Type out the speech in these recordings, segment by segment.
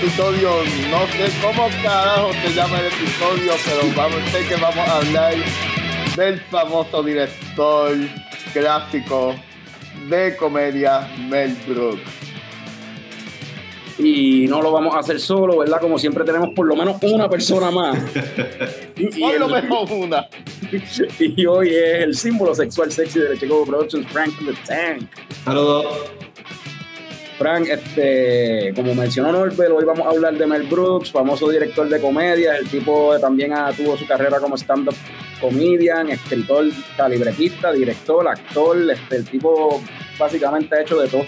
episodio, no sé cómo carajo se llama el episodio, pero vamos, sé que vamos a hablar del famoso director gráfico de comedia Mel Brooks. Y no lo vamos a hacer solo, ¿verdad? Como siempre tenemos por lo menos una persona más. y, hoy lo mejor una. y hoy es el símbolo sexual sexy de Chicago Productions, Frank the Tank. Saludos. Frank, este, como mencionó Norbert, hoy vamos a hablar de Mel Brooks, famoso director de comedia. El tipo también tuvo su carrera como stand-up comedian, escritor, libretista, director, actor. Este, el tipo básicamente ha hecho de todo.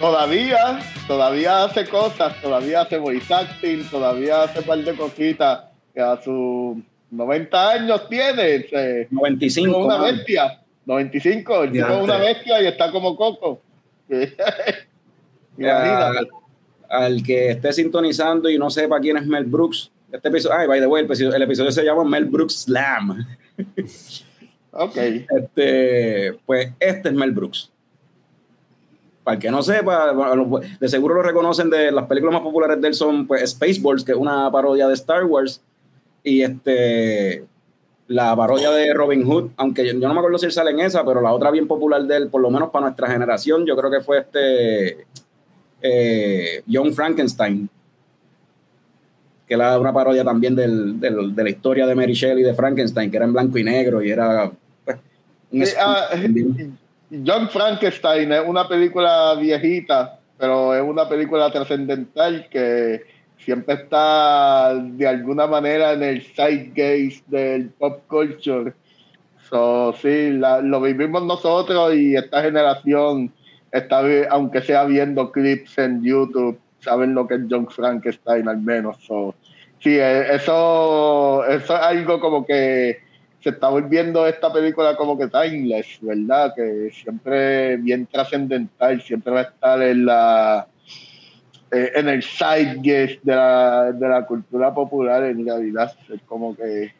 Todavía, todavía hace cosas, todavía hace voice acting, todavía hace un par de cositas que a sus 90 años tiene. 95. una bestia. 95, el tipo es una bestia y está como Coco. al que esté sintonizando y no sepa quién es Mel Brooks, este episodio, ay, by the way, el episodio, se llama Mel Brooks Slam. ok. Este, pues este es Mel Brooks. Para el que no sepa, de seguro lo reconocen de las películas más populares de él son pues Spaceballs, que es una parodia de Star Wars, y este la parodia de Robin Hood, aunque yo, no me acuerdo si él sale en esa, pero la otra bien popular de él, por lo menos para nuestra generación, yo creo que fue este eh, John Frankenstein, que era una parodia también del, de la historia de Mary Shelley de Frankenstein, que era en blanco y negro y era... Pues, ah, John Frankenstein es una película viejita, pero es una película trascendental que siempre está de alguna manera en el gaze del pop culture. So, sí, lo vivimos nosotros y esta generación está, aunque sea viendo clips en YouTube, saben lo que es John Frankenstein al menos. So, sí, e, eso, eso es algo como que se está volviendo esta película como que timeless, ¿verdad? Que siempre bien trascendental, siempre va a estar en la eh, en el side de la, de la cultura popular en realidad es como que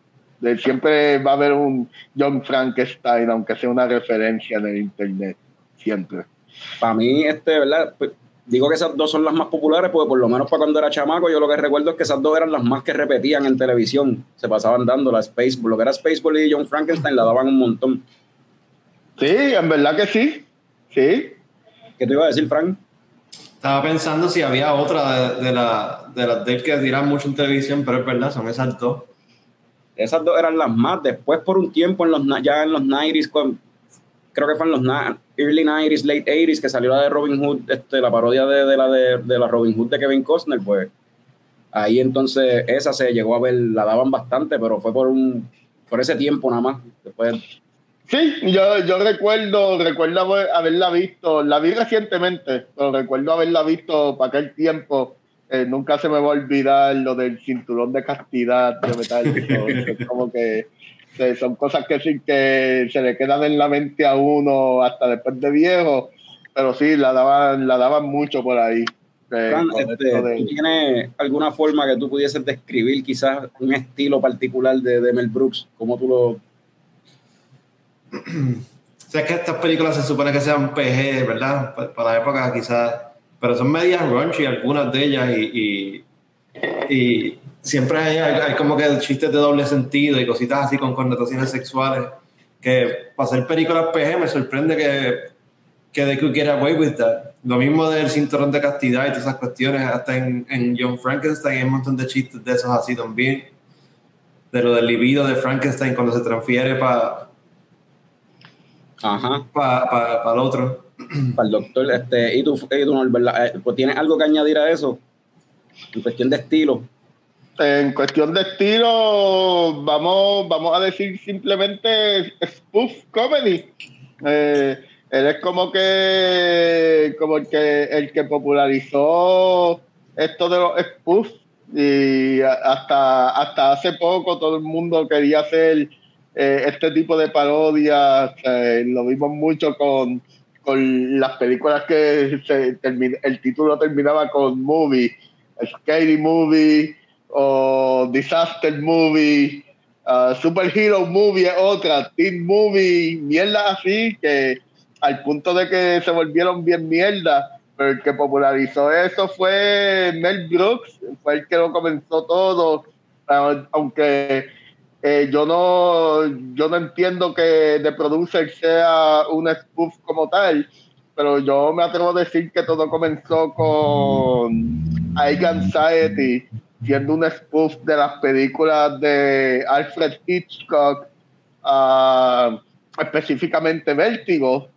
siempre va a haber un John Frankenstein aunque sea una referencia en el internet siempre para mí este verdad pues, digo que esas dos son las más populares porque por lo menos para cuando era chamaco yo lo que recuerdo es que esas dos eran las más que repetían en televisión se pasaban dando la Spaceball lo que era Spaceball y John Frankenstein la daban un montón sí en verdad que sí sí ¿qué te iba a decir Frank? Estaba pensando si había otra de, la, de las de que dirán mucho en televisión, pero es verdad, son esas dos. Esas dos eran las más. Después, por un tiempo, en los, ya en los 90s, creo que fue en los early 90s, late 80s, que salió la de Robin Hood, este, la parodia de, la de, la Robin Hood de Kevin Costner, pues ahí entonces esa se llegó a ver, la daban bastante, pero fue por un por ese tiempo nada más. Después Sí, yo, yo recuerdo, recuerdo haberla visto, la vi recientemente, pero recuerdo haberla visto para aquel tiempo. Eh, nunca se me va a olvidar lo del cinturón de castidad de metal. como que son cosas que sí que se le quedan en la mente a uno hasta después de viejo, pero sí, la daban, la daban mucho por ahí. Eh, este, tienes alguna forma que tú pudieses describir quizás un estilo particular de, de Mel Brooks? ¿Cómo tú lo o sea, que estas películas se supone que sean PG, ¿verdad? Para la época quizás, pero son medias raunchy algunas de ellas y, y, siempre hay, como que chistes de doble sentido y cositas así con connotaciones sexuales que para hacer películas PG me sorprende que, que The Cook Get Away With That. Lo mismo del cinturón de castidad y todas esas cuestiones, hasta en, en John Frankenstein hay un montón de chistes de esos así también. De lo del libido de Frankenstein cuando se transfiere para Ajá. Para el otro. Para el doctor. Este, ¿Y tú, eh, pues, ¿tienes algo que añadir a eso? En cuestión de estilo. En cuestión de estilo, vamos, vamos a decir simplemente spoof comedy. Eh, él es como que como el que el que popularizó esto de los spoof y hasta hasta hace poco todo el mundo quería hacer eh, este tipo de parodias. lo vimos mucho con, con las películas que se el título terminaba con movie, Scary Movie o Disaster Movie. Uh, Superhero Movie otra, Teen Movie, mierda así, que al punto de que se volvieron bien mierda. Pero el que popularizó eso fue Mel Brooks, fue el que lo comenzó todo, aunque eh, yo no yo no entiendo que The Producer sea un spoof como tal, pero yo me atrevo a decir que todo comenzó con I Anxiety, siendo un spoof de las películas de Alfred Hitchcock, uh, específicamente Vértigo,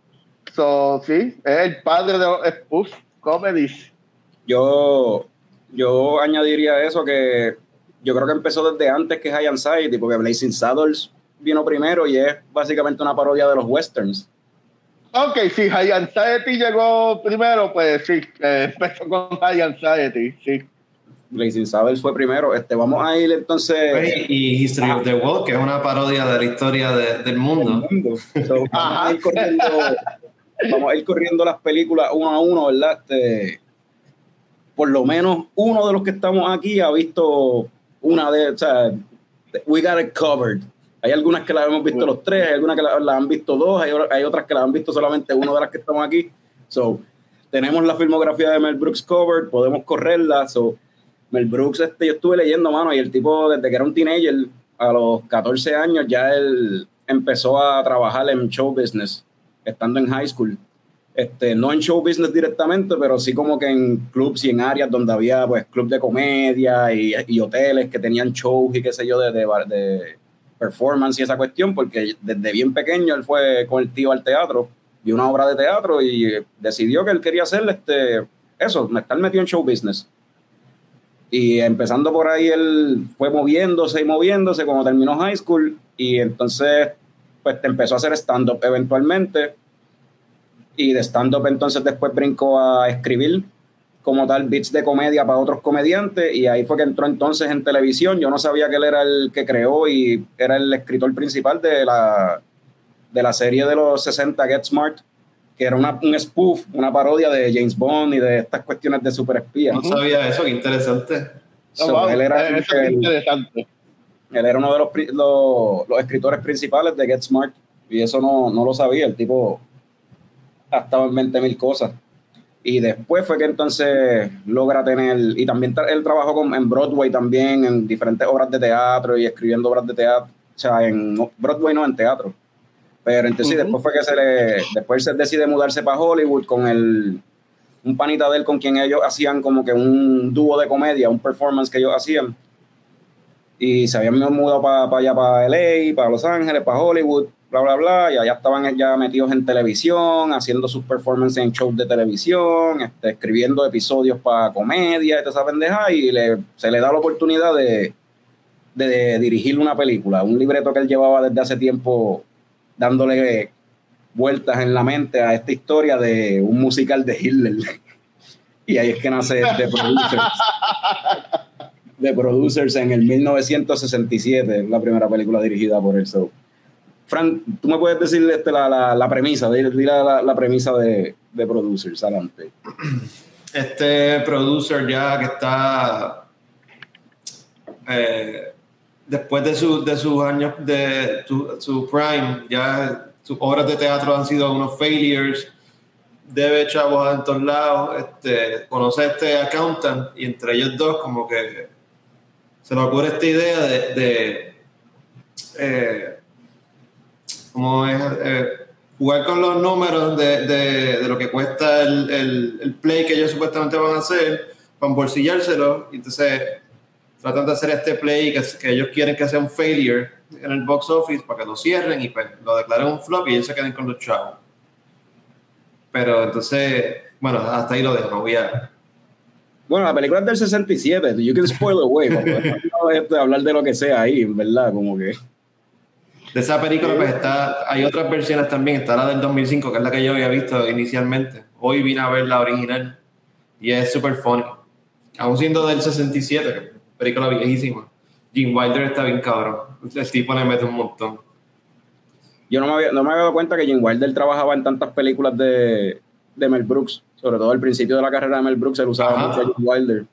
So, sí, es el padre de los spoof comedies. Yo, yo añadiría eso que yo creo que empezó desde antes que High Anxiety, porque Blazing Saddles vino primero y es básicamente una parodia de los westerns. Ok, si High Anxiety llegó primero, pues sí, eh, empezó con High Anxiety, sí. Blazing Saddles fue primero. Este, vamos a ir entonces. Y History of the World, que es una parodia de la historia del mundo. vamos, a ir corriendo, vamos a ir corriendo las películas uno a uno, ¿verdad? Este, por lo menos uno de los que estamos aquí ha visto una de, o sea, we got it covered. Hay algunas que las hemos visto los tres, hay algunas que las han visto dos, hay, hay, otras que las han visto solamente uno de las que estamos aquí. So, tenemos la filmografía de Mel Brooks covered, podemos correrla. So, Mel Brooks, este, yo estuve leyendo, mano, y el tipo, desde que era un teenager, a los 14 años, ya él empezó a trabajar en show business estando en high school. Este, no en show business directamente, pero sí como que en clubs y en áreas donde había pues club de comedia y, y hoteles que tenían shows y qué sé yo de, de, de, performance y esa cuestión, porque desde bien pequeño él fue con el tío al teatro, vio una obra de teatro y decidió que él quería hacer este, eso, estar metido en show business. Y empezando por ahí él fue moviéndose y moviéndose cuando terminó high school y entonces pues empezó a hacer stand-up eventualmente. Y de stand-up entonces después brincó a escribir como tal beats de comedia para otros comediantes y ahí fue que entró entonces en televisión. Yo no sabía que él era el que creó y era el escritor principal de la, de la serie de los 60 Get Smart, que era una, un spoof, una parodia de James Bond y de estas cuestiones de superespía. No sabía eso, qué interesante. Oh, él era interesante él era uno de los, los, escritores principales de Get Smart y eso no, no lo sabía, el tipo ha estado en 20 mil cosas. Y después fue que entonces logra tener, y también él trabajó con, en Broadway también, en diferentes obras de teatro y escribiendo obras de teatro, o sea, en Broadway no, en teatro. Pero entonces después fue que se le, después se decide mudarse para Hollywood con el, un panita de él con quien ellos hacían como que un dúo de comedia, un performance que ellos hacían. Y se habían mudado para allá, para LA, para Los Ángeles, para Hollywood, bla, bla, bla, y allá estaban ya metidos en televisión, haciendo sus performances en shows de televisión, este, escribiendo episodios para comedia y esa pendeja, y le, se le da la oportunidad de, de, dirigir una película, un libreto que él llevaba desde hace tiempo dándole vueltas en la mente a esta historia de un musical de Hitler. y ahí es que nace The Producers de Producers en el 1967, la primera película dirigida por el show. Frank, tú me puedes decir este, la, la, la, premisa, dile, la, la, premisa de, de, Producers, adelante. Este producer ya que está eh, después de, su, de sus años de su, prime, ya sus obras de teatro han sido unos failures, debe chavos en todos lados, este, conoce a este accountant y entre ellos dos como que se me ocurre esta idea de, eh, como es, eh, jugar con los números de, lo que cuesta el, play que ellos supuestamente van a hacer, para embolsillárselo, y entonces tratan de hacer este play que, que, ellos quieren que sea un failure en el box office para que lo cierren y pues, lo declaren un flop y ellos se queden con los chavos. Pero entonces, bueno, hasta ahí lo dejo, voy a bueno, la película es del 67, you can spoil away, no hablar de lo que sea ahí, ¿verdad? Como que... De esa película pues está, hay otras versiones también, está la del 2005, que es la que yo había visto inicialmente. Hoy vine a ver la original y es súper funny. Aún siendo del 67, película viejísima. Jim Wilder está bien cabrón. El tipo le mete un montón. Yo no me, había, no me había dado cuenta que Jim Wilder trabajaba en tantas películas de, de Mel Brooks. Sobre todo al principio de la carrera de Mel Brooks, él usaba mucho a Jim Wilder.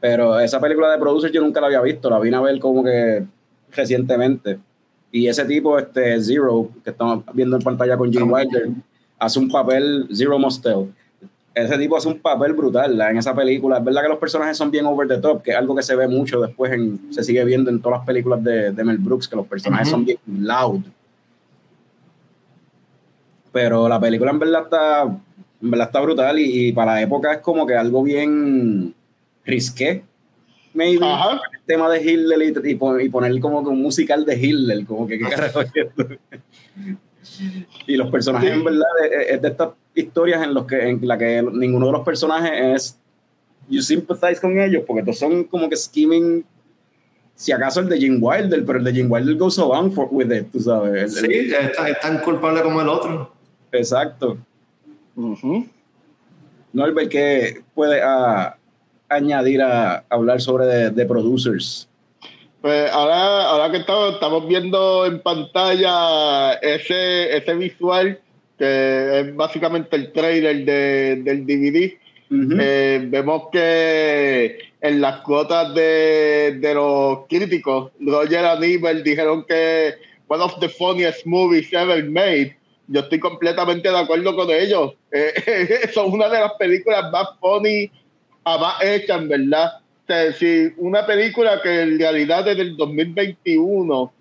Pero esa película de Producer yo nunca la había visto, la vine a ver como que recientemente. Y ese tipo, este Zero, que estamos viendo en pantalla con Jim Wilder, hace un papel, Zero Mostel. Ese tipo hace un papel brutal en esa película. Es verdad que los personajes son bien over the top, que es algo que se ve mucho después, en, se sigue viendo en todas las películas de, Mel Brooks, que los personajes son bien loud. Pero la película en verdad está, en verdad está brutal y, y para la época es como que algo bien risqué maybe el tema de Hitler y, y, poner como un musical de Hitler, como que qué carajo. Y los personajes, en verdad, es de estas historias en, los que, en la que ninguno de los personajes es. You sympathize con ellos, porque todos son como que scheming. Si acaso el de Jim Wilder, pero el de Jim Wilder goes on for, with it, tú sabes. sí, es, tan culpable como el otro. Exacto. No, el ver que puede. Uh, añadir a, hablar sobre de, producers? Pues ahora, ahora que estamos, estamos viendo en pantalla ese, ese visual, que es básicamente el trailer de, del DVD, eh, vemos que en las cuotas de, de los críticos, Roger Aníbal dijeron que one of the funniest movies ever made. Yo estoy completamente de acuerdo con ellos. Eh, son una de las películas más funny más hecha, en verdad. Si una película que en realidad desde el 2021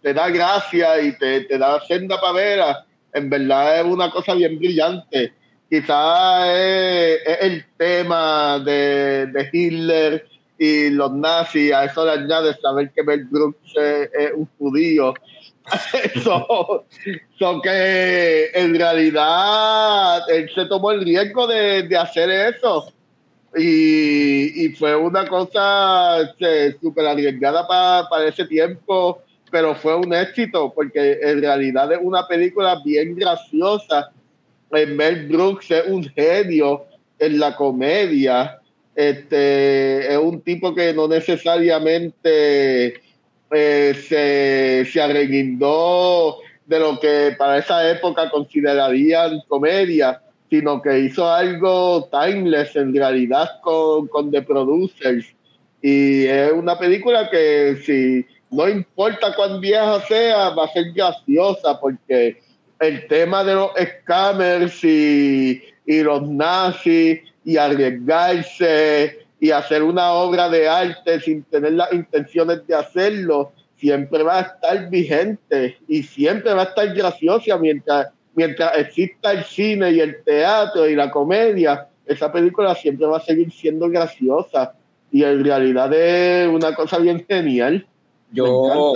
te da gracia y te, te da senda pavera, en verdad es una cosa bien brillante. Quizás es, el tema de, de, Hitler y los nazis, a eso le añade saber que Mel Brooks es, un judío. Eso, que en realidad él se tomó el riesgo de, de hacer eso y, fue una cosa este, súper arriesgada para, ese tiempo, pero fue un éxito porque en realidad es una película bien graciosa. Mel Brooks es un genio en la comedia. Este, es un tipo que no necesariamente eh, se, se de lo que para esa época considerarían comedia sino que hizo algo timeless en realidad con, con The Producers. Y es una película que si no importa cuán vieja sea, va a ser graciosa porque el tema de los scammers y, y los nazis y arriesgarse y hacer una obra de arte sin tener las intenciones de hacerlo, siempre va a estar vigente y siempre va a estar graciosa mientras mientras exista el cine y el teatro y la comedia, esa película siempre va a seguir siendo graciosa y en realidad es una cosa bien genial. Yo,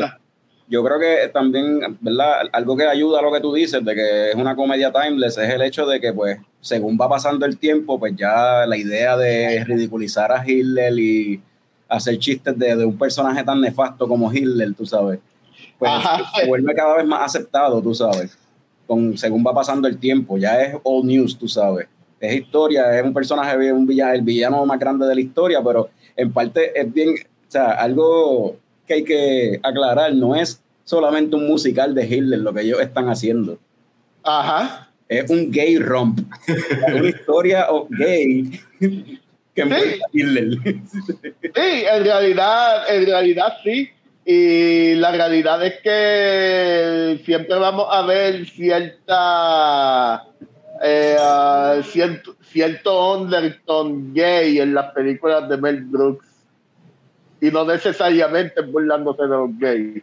yo creo que también, ¿verdad? Algo que ayuda a lo que tú dices de que es una comedia timeless es el hecho de que, pues, según va pasando el tiempo, pues ya la idea de ridiculizar a Hitler y hacer chistes de, un personaje tan nefasto como Hitler, tú sabes, pues se vuelve cada vez más aceptado, tú sabes con, según va pasando el tiempo. Ya es old news, tú sabes. Es historia, es un personaje, un villano, el villano más grande de la historia, pero en parte es bien, o sea, algo que hay que aclarar, no es solamente un musical de Hitler lo que ellos están haciendo. Ajá. Es un gay romp. una historia gay que sí. Hitler. sí, en realidad, en realidad sí. Y la realidad es que siempre vamos a ver cierta eh, cierto, cierto undertone gay en las películas de Mel Brooks. Y no necesariamente burlándose de los gays.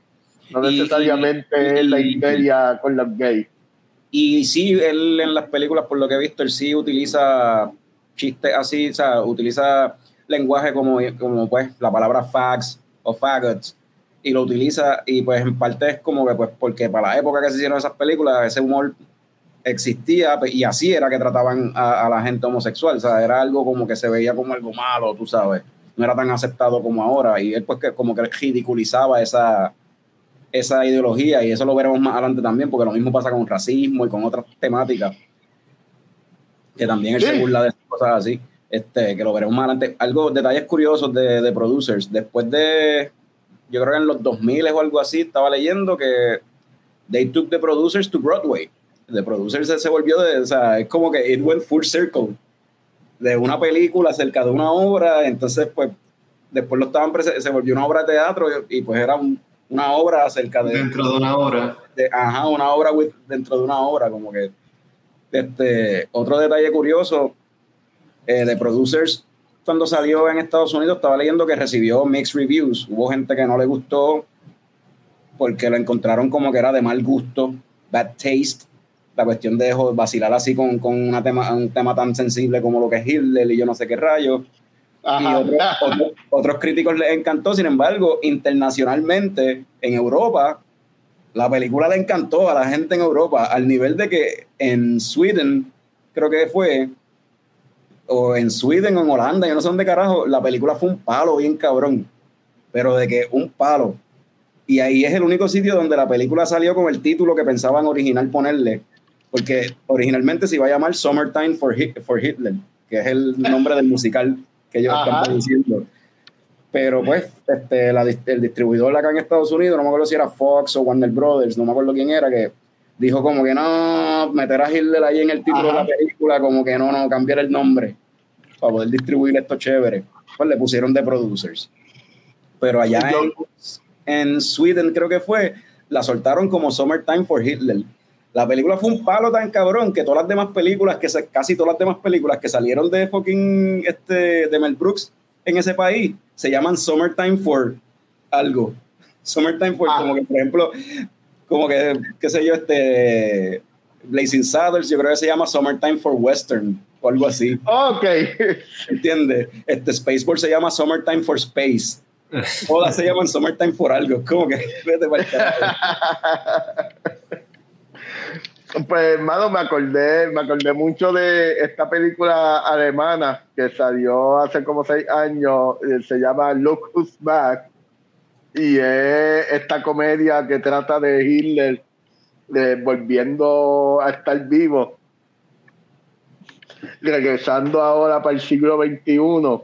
No necesariamente es la histeria con los gays. Y sí, él en las películas, por lo que he visto, él sí utiliza chistes así, o sea, utiliza lenguaje como, como pues la palabra fags o faggots y lo utiliza y pues en parte es como que pues porque para la época que se hicieron esas películas ese humor existía y así era que trataban a, la gente homosexual, o sea, era algo como que se veía como algo malo, tú sabes, no era tan aceptado como ahora y él pues que como que ridiculizaba esa, esa ideología y eso lo veremos más adelante también porque lo mismo pasa con racismo y con otras temáticas que también él se burla de cosas así, este, que lo veremos más adelante. Algo, detalles curiosos de, de producers, después de yo creo que en los 2000 o algo así, estaba leyendo que they took the producers to Broadway. The producers se volvió de, o sea, es como que it went full circle de una película acerca de una obra, entonces pues después lo estaban se volvió una obra de teatro y, pues era una obra acerca de dentro de una obra. ajá, una obra dentro de una obra, como que este otro detalle curioso eh, de Producers cuando salió en Estados Unidos estaba leyendo que recibió mixed reviews. Hubo gente que no le gustó porque lo encontraron como que era de mal gusto, bad taste. La cuestión de vacilar así con, con una tema, un tema tan sensible como lo que es Hitler y yo no sé qué rayos. Y otros críticos les encantó, sin embargo, internacionalmente, en Europa, la película le encantó a la gente en Europa, al nivel de que en Sweden, creo que fue, o en Sweden o en Holanda, yo no sé dónde carajo, la película fue un palo bien cabrón, pero de que un palo. Y ahí es el único sitio donde la película salió con el título que pensaban original ponerle, porque originalmente se iba a llamar Summertime for, for Hitler, que es el nombre del musical que ellos están produciendo. Pero pues, este, el distribuidor acá en Estados Unidos, no me acuerdo si era Fox o Warner Brothers, no me acuerdo quién era, que dijo como que no, meter a Hitler ahí en el título de la película, como que no, no, cambiar el nombre para poder distribuir esto chévere. Pues le pusieron de producers. Pero allá en, en Sweden creo que fue, la soltaron como Summertime for Hitler. La película fue un palo tan cabrón que todas las demás películas, que casi todas las demás películas que salieron de fucking este, de Mel Brooks en ese país, se llaman Summertime for algo. Summertime for, ah. como que por ejemplo, como que, qué sé yo, este Blazing Saddles, yo creo que se llama Summertime for Western o algo así. Ok. ¿Entiendes? Este Spaceball se llama Summertime for Space. Todas se llaman Summertime for algo. Como que vete para Pues, hermano, me acordé, me acordé mucho de esta película alemana que salió hace como seis años, eh, se llama Look Who's Back, y es esta comedia que trata de Hitler volviendo a estar vivo, regresando ahora para el siglo XXI.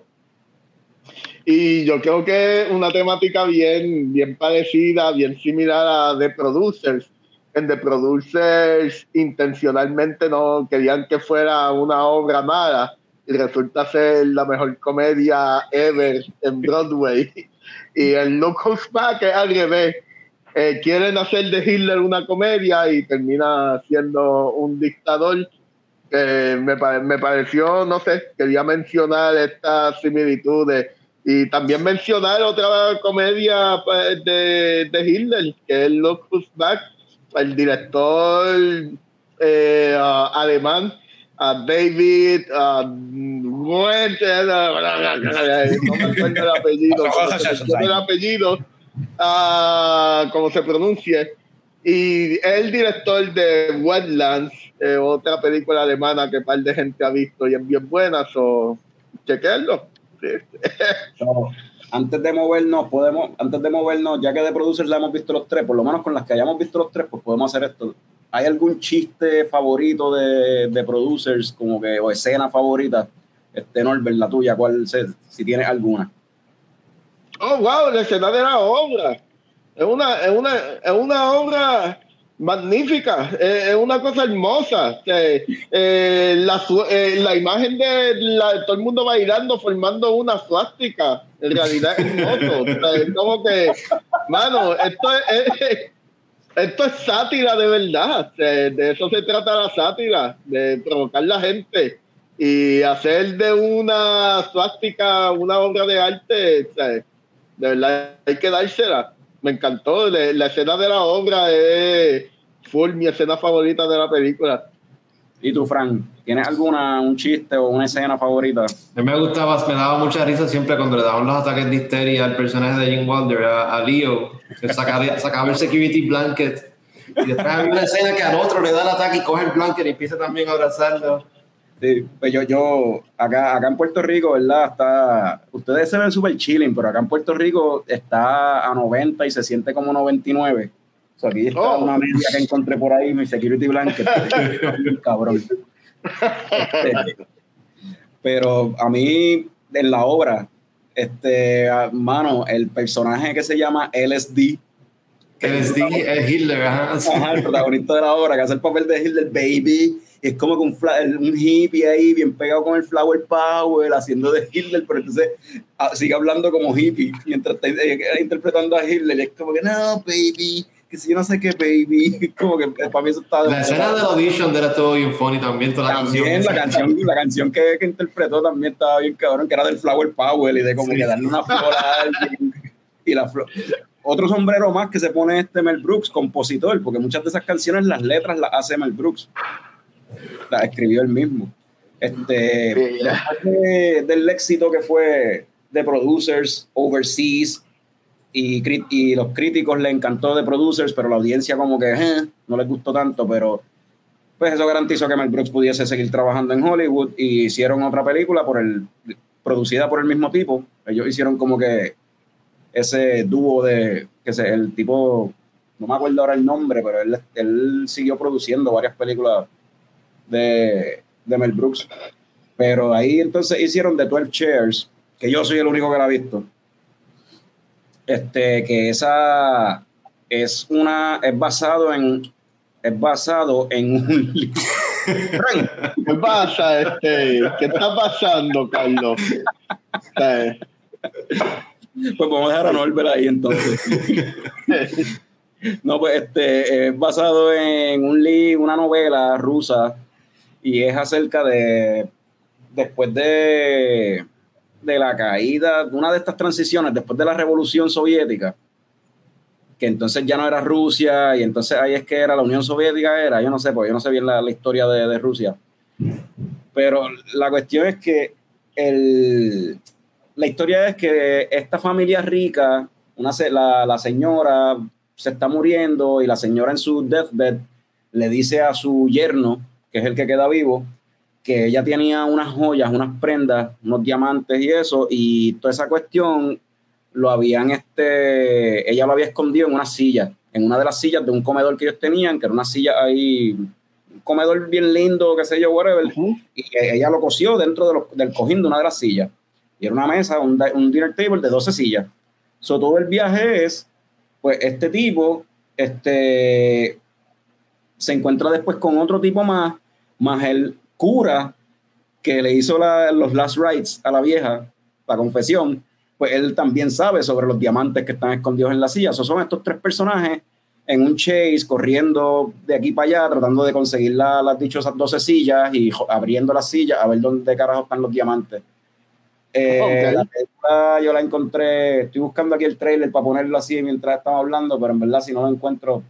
Y yo creo que una temática bien, bien parecida, bien similar a The Producers en The Producers intencionalmente no querían que fuera una obra mala y resulta ser la mejor comedia ever en Broadway. Y el Who's Back es al revés. Eh, quieren hacer de Hitler una comedia y termina siendo un dictador. me, me pareció, no sé, quería mencionar estas similitudes y también mencionar otra comedia pues, de, de Hitler, que es Who's Back, el director eh, alemán, a David, no me acuerdo el apellido, el apellido, como se pronuncie, y el director de Wetlands, eh, otra película alemana que par de gente ha visto y es bien buena, so, chequenlo. antes de movernos, podemos, antes de movernos, ya que de producers la hemos visto los tres, por lo menos con las que hayamos visto los tres, pues podemos hacer esto. ¿Hay algún chiste favorito de, de producers, como que, o escena favorita? Este, Norbert, la tuya, ¿cuál, si tienes alguna? Oh, wow, la escena de la obra. Es una, es una, es una obra magnífica, es una cosa hermosa. Eh, la, eh, la, imagen de todo el mundo bailando formando una suástica, en realidad es hermoso. es como que, mano, esto es, esto es sátira de verdad. de eso se trata la sátira, de provocar la gente y hacer de una suástica una obra de arte. de verdad hay que dársela me encantó. La, escena de la obra es full mi escena favorita de la película. ¿Y tú, Frank? ¿Tienes alguna, un chiste o una escena favorita? A mí me gustaba, me daba mucha risa siempre cuando le daban los ataques de histeria al personaje de Jim Wilder, a, Leo, que sacaba, sacaba, el security blanket. Y después había una escena que al otro le da el ataque y coge el blanket y empieza también a abrazarlo. Sí, pues yo, yo, acá, acá en Puerto Rico, ¿verdad? Está, ustedes se ven súper chilling, pero acá en Puerto Rico está a 90 y se siente como 99. O sea, aquí está oh. una media que encontré por ahí, mi security blanket. cabrón. Este, pero a mí, en la obra, este, mano, el personaje que se llama LSD, Que es Hitler, ajá. el protagonista de la obra, que hace el papel de Hitler, baby. es como que un, un, hippie ahí, bien pegado con el flower power, haciendo de Hitler, pero entonces ah, sigue hablando como hippie, mientras está eh, interpretando a Hitler. Y es como que, no, baby que si yo no sé qué, baby, como que para mí eso está... La escena de la audition era todo bien funny también, toda la canción. La canción, la canción que, que, interpretó también estaba bien cabrón, que era del Flower Power y de como que darle una flor a alguien y la flor... Otro sombrero más que se pone este Mel Brooks, compositor, porque muchas de esas canciones, las letras las hace Mel Brooks. Las escribió él mismo. Este, del éxito que fue de Producers, Overseas, y, y, los críticos le encantó de Producers, pero la audiencia como que eh, no les gustó tanto, pero pues eso garantizó que Mel Brooks pudiese seguir trabajando en Hollywood y hicieron otra película por el, producida por el mismo tipo. Ellos hicieron como que ese dúo de, que sé, el tipo, no me acuerdo ahora el nombre, pero él, él siguió produciendo varias películas de, de Mel Brooks. Pero ahí entonces hicieron The 12 Chairs, que yo soy el único que la ha visto este, que esa es una, es basado en, es basado en un ¿Qué pasa, este? ¿Qué está pasando, Carlos? Pues vamos a dejar a Norbert ahí entonces. no, pues este es basado en un libro, una novela rusa y es acerca de después de de la caída, de una de estas transiciones después de la revolución soviética, que entonces ya no era Rusia y entonces ahí es que era la Unión Soviética, era, yo no sé, porque yo no sé bien la, historia de, Rusia. Pero la cuestión es que el, la historia es que esta familia rica, una, la, la señora se está muriendo y la señora en su deathbed le dice a su yerno, que es el que queda vivo, que ella tenía unas joyas, unas prendas, unos diamantes y eso, y toda esa cuestión lo habían, este, ella lo había escondido en una silla, en una de las sillas de un comedor que ellos tenían, que era una silla ahí, un comedor bien lindo, qué sé yo, whatever, y ella lo cosió dentro del cojín de una de las sillas. Y era una mesa, un, un dinner table de 12 sillas. So, todo el viaje es, pues, este tipo, este, se encuentra después con otro tipo más, más el cura que le hizo los last rites a la vieja, la confesión, pues él también sabe sobre los diamantes que están escondidos en la silla. Esos son estos tres personajes en un chase, corriendo de aquí para allá, tratando de conseguir las dichosas 12 sillas y abriendo las sillas a ver dónde carajo están los diamantes. Eh, la yo la encontré, estoy buscando aquí el trailer para ponerlo así mientras estamos hablando, pero en verdad si no lo encuentro,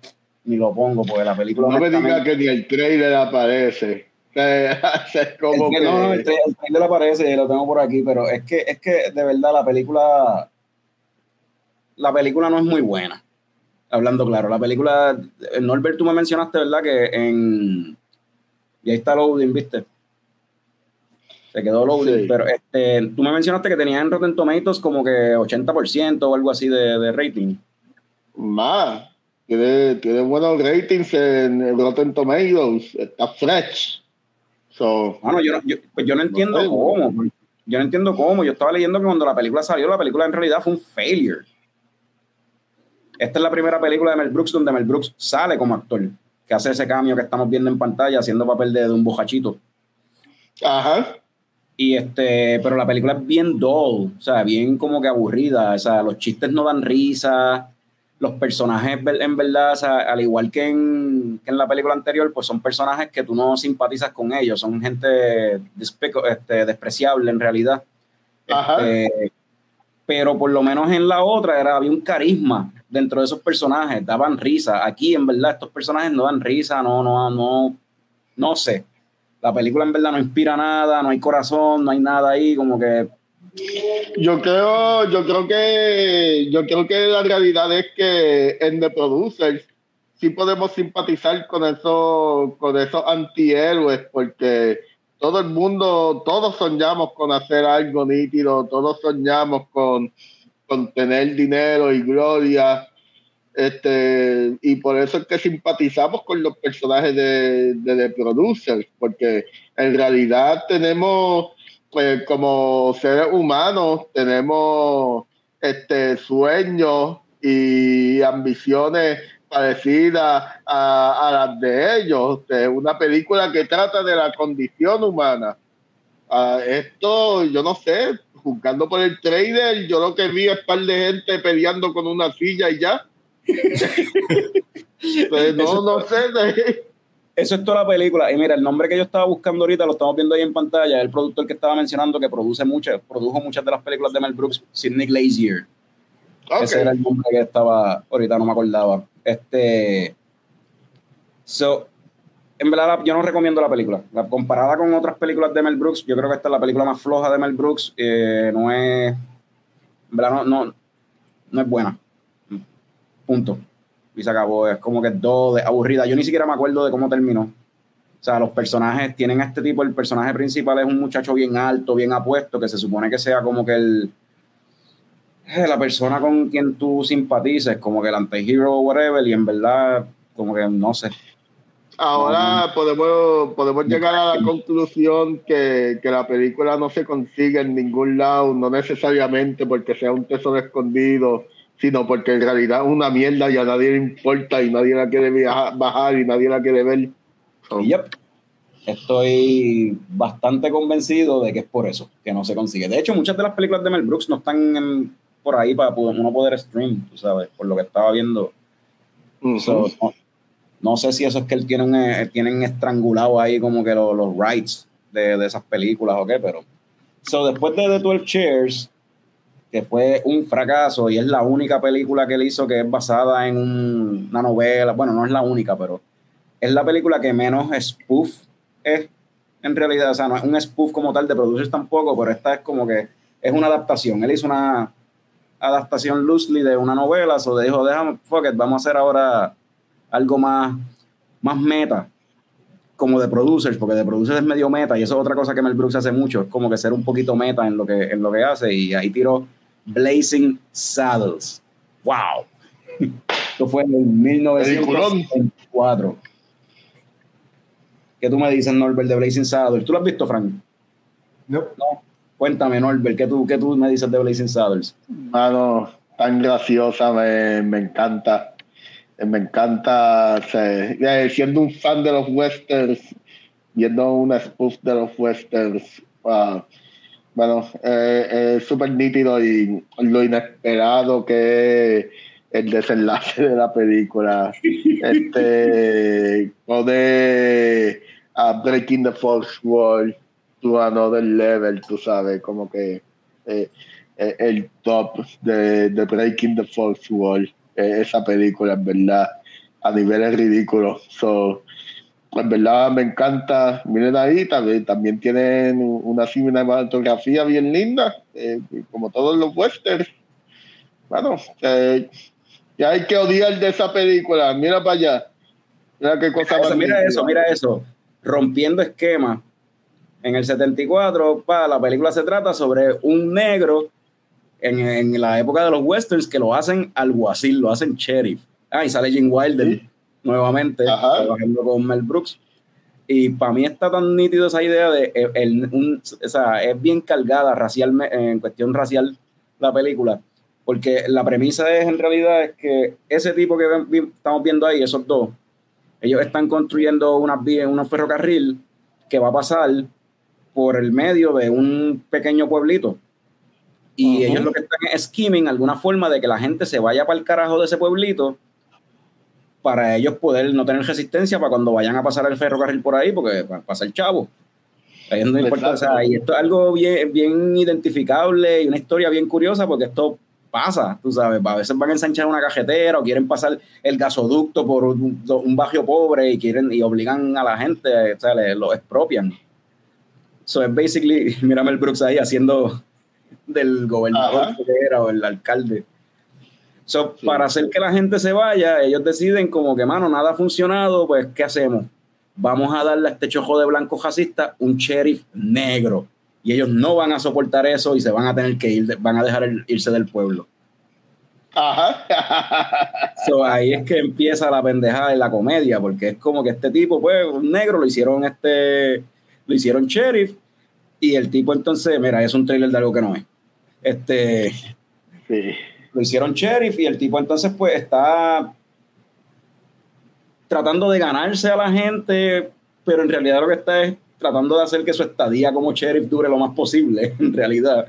ni lo pongo, porque la película... No me diga que ni el trailer aparece. es como que, No, el, trailer aparece, lo tengo por aquí, pero es que, es que de verdad la película. La película no es muy buena. Hablando claro, la película. Norbert, tú me mencionaste, ¿verdad? Que en. Y ahí está loading, ¿viste? Se quedó loading, pero este, tú me mencionaste que tenía en Rotten Tomatoes como que 80% o algo así de, de rating. Más. Tiene, tiene buenos ratings en Rotten Tomatoes. Está fresh bueno, yo, yo, pues yo no entiendo cómo. Yo no entiendo cómo. Yo estaba leyendo que cuando la película salió, la película en realidad fue un failure. Esta es la primera película de Mel Brooks donde Mel Brooks sale como actor, que hace ese cambio que estamos viendo en pantalla, haciendo papel de, un bojachito. Ajá. Y este, pero la película es bien dull, o sea, bien como que aburrida. O sea, los chistes no dan risa los personajes, en verdad, al igual que en, la película anterior, pues son personajes que tú no simpatizas con ellos, son gente este, despreciable en realidad. Este, pero por lo menos en la otra era, había un carisma dentro de esos personajes, daban risa. Aquí, en verdad, estos personajes no dan risa, no, no, no, no sé. La película en verdad no inspira nada, no hay corazón, no hay nada ahí, como que yo creo, yo creo que, yo creo que la realidad es que en The Producers sí podemos simpatizar con esos, con esos antihéroes, porque todo el mundo, todos soñamos con hacer algo nítido, todos soñamos con, con tener dinero y gloria. Este, y por eso es que simpatizamos con los personajes de, The Producers, porque en realidad tenemos pues como seres humanos tenemos este sueños y ambiciones parecidas a, las de ellos. Es una película que trata de la condición humana. Ah, esto, yo no sé, juzgando por el trailer, yo lo que vi es un par de gente peleando con una silla y ya. pues no, no sé. Eso es toda la película. Y mira, el nombre que yo estaba buscando ahorita, lo estamos viendo ahí en pantalla, el productor que estaba mencionando que produce muchas, produjo muchas de las películas de Mel Brooks, Sidney Glazier. Ese era el nombre que estaba, ahorita no me acordaba. Este. So, en verdad, yo no recomiendo la película. La, comparada con otras películas de Mel Brooks, yo creo que esta es la película más floja de Mel Brooks. Eh, no es. En verdad, no, no, es buena. Punto. Y se acabó. Es como que todo de aburrida. Yo ni siquiera me acuerdo de cómo terminó. O sea, los personajes tienen este tipo. El personaje principal es un muchacho bien alto, bien apuesto, que se supone que sea como que el. Eh, la persona con quien tú simpatices, como que el anti-hero o whatever, y en verdad, como que no sé Ahora podemos, podemos llegar a la conclusión que, la película no se consigue en ningún lado, no necesariamente porque sea un tesoro escondido, sino porque en realidad es una mierda y a nadie le importa y nadie la quiere bajar y nadie la quiere ver. Yep. Estoy bastante convencido de que es por eso que no se consigue. De hecho, muchas de las películas de Mel Brooks no están por ahí para uno poder stream, tú sabes, por lo que estaba viendo. No sé si eso es que él tiene eh, tienen estrangulado ahí como que los, rights de, esas películas o qué, pero. So, después de The 12 Chairs, que fue un fracaso y es la única película que él hizo que es basada en una novela. Bueno, no es la única, pero es la película que menos spoof es en realidad. O sea, no es un spoof como tal de producers tampoco, pero esta es como que es una adaptación. Él hizo una adaptación loosely de una novela, o dijo, déjame, fuck it, vamos a hacer ahora algo más, más meta, como de producers, porque de producers es medio meta, y eso es otra cosa que Mel Brooks hace mucho, es como que ser un poquito meta en lo que, en lo que hace, y ahí tiró Blazing Saddles. ¡Wow! Esto fue en 1904. ¿Qué tú me dices, Norbert, de Blazing Saddles? ¿Tú lo has visto, Frank? No. no. Cuéntame, Norbert, ¿qué tú, ¿qué tú me dices de Blazing Saddles? Mano, tan graciosa, me, me encanta me encanta, eh, siendo un fan de los westerns, viendo una spoof de los westerns, bueno, eh, es súper nítido y lo inesperado que es el desenlace de la película. este, de uh, Breaking the Fourth Wall to another level, tú sabes, como que eh, el top de, de Breaking the Fourth Wall esa película, en verdad, a niveles ridículos. So, en verdad me encanta. Miren ahí, también, también tienen una cinematografía bien linda, eh, como todos los westerns. Bueno, eh, ya hay que odiar de esa película. Mira para allá. Mira qué cosa Mira, mira eso, mira eso. Rompiendo esquema. En el 74, pa, la película se trata sobre un negro en, la época de los westerns que lo hacen alguacil, lo hacen sheriff. Ah, y sale Jim Wilder nuevamente, trabajando con Mel Brooks. Y para mí está tan nítido esa idea de, eh, el, un, o sea, es bien cargada racial, en cuestión racial la película, porque la premisa es en realidad es que ese tipo que estamos viendo ahí, esos dos, ellos están construyendo unas vías, un ferrocarril que va a pasar por el medio de un pequeño pueblito. Y ellos lo que están es skimming alguna forma de que la gente se vaya para el carajo de ese pueblito para ellos poder no tener resistencia para cuando vayan a pasar el ferrocarril por ahí, porque pasa el chavo. no importa, o sea, y esto es algo bien, bien identificable y una historia bien curiosa porque esto pasa, tú sabes, a veces van a ensanchar una cajetera o quieren pasar el gasoducto por un, barrio pobre y quieren y obligan a la gente, o sea, lo expropian. So es basically, mírame el Brooks ahí haciendo del gobernador o el alcalde. So, Para hacer que la gente se vaya, ellos deciden como que, mano, nada ha funcionado, pues, ¿qué hacemos? Vamos a darle a este chojo de blanco racista un sheriff negro. Y ellos no van a soportar eso y se van a tener que ir, van a dejar irse del pueblo. Ajá. so, ahí es que empieza la pendejada de la comedia, porque es como que este tipo, pues, un negro, lo hicieron este, lo hicieron sheriff, y el tipo entonces, mira, es un trailer de algo que no es. Este. Sí. Lo hicieron sheriff y el tipo entonces pues está tratando de ganarse a la gente, pero en realidad lo que está es tratando de hacer que su estadía como sheriff dure lo más posible, en realidad.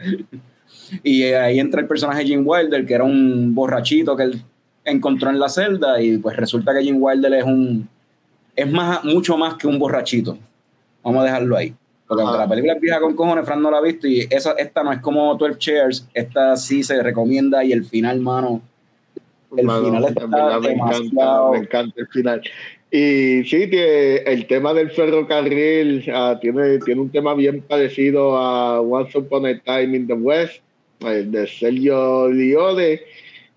Y ahí entra el personaje Jim Wilder, que era un borrachito que él encontró en la celda, y pues resulta que Jim Wilder es un es más, mucho más que un borrachito. Vamos a dejarlo ahí. Porque la película es vieja con cojones, Fran no la ha visto, y esa, esta no es como 12 Chairs, esta sí se recomienda, y el final, mano. El final está me encanta, me encanta el final. Y sí, el tema del ferrocarril ah, tiene, tiene un tema bien parecido a Once Upon a Time in the West, de Sergio Liode.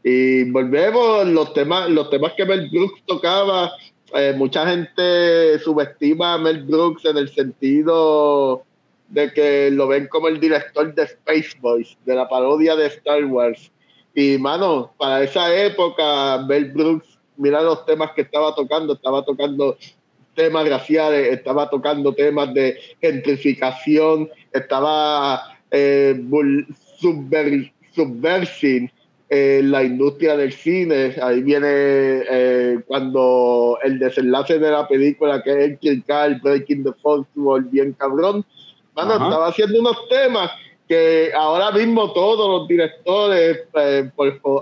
Y volvemos, los temas, los temas que Mel Brooks tocaba, eh, mucha gente subestima a Mel Brooks en el sentido de que lo ven como el director de Space Boys, de la parodia de Star Wars. Y mano, para esa época, Mel Brooks, mira los temas que estaba tocando, estaba tocando temas raciales, estaba tocando temas de gentrificación, estaba eh, subversing eh, la industria del cine. Ahí viene eh, cuando el desenlace de la película, que es el Kirkal, Breaking the Fall, bien cabrón. Bueno, estaba haciendo unos temas que ahora mismo todos los directores, eh,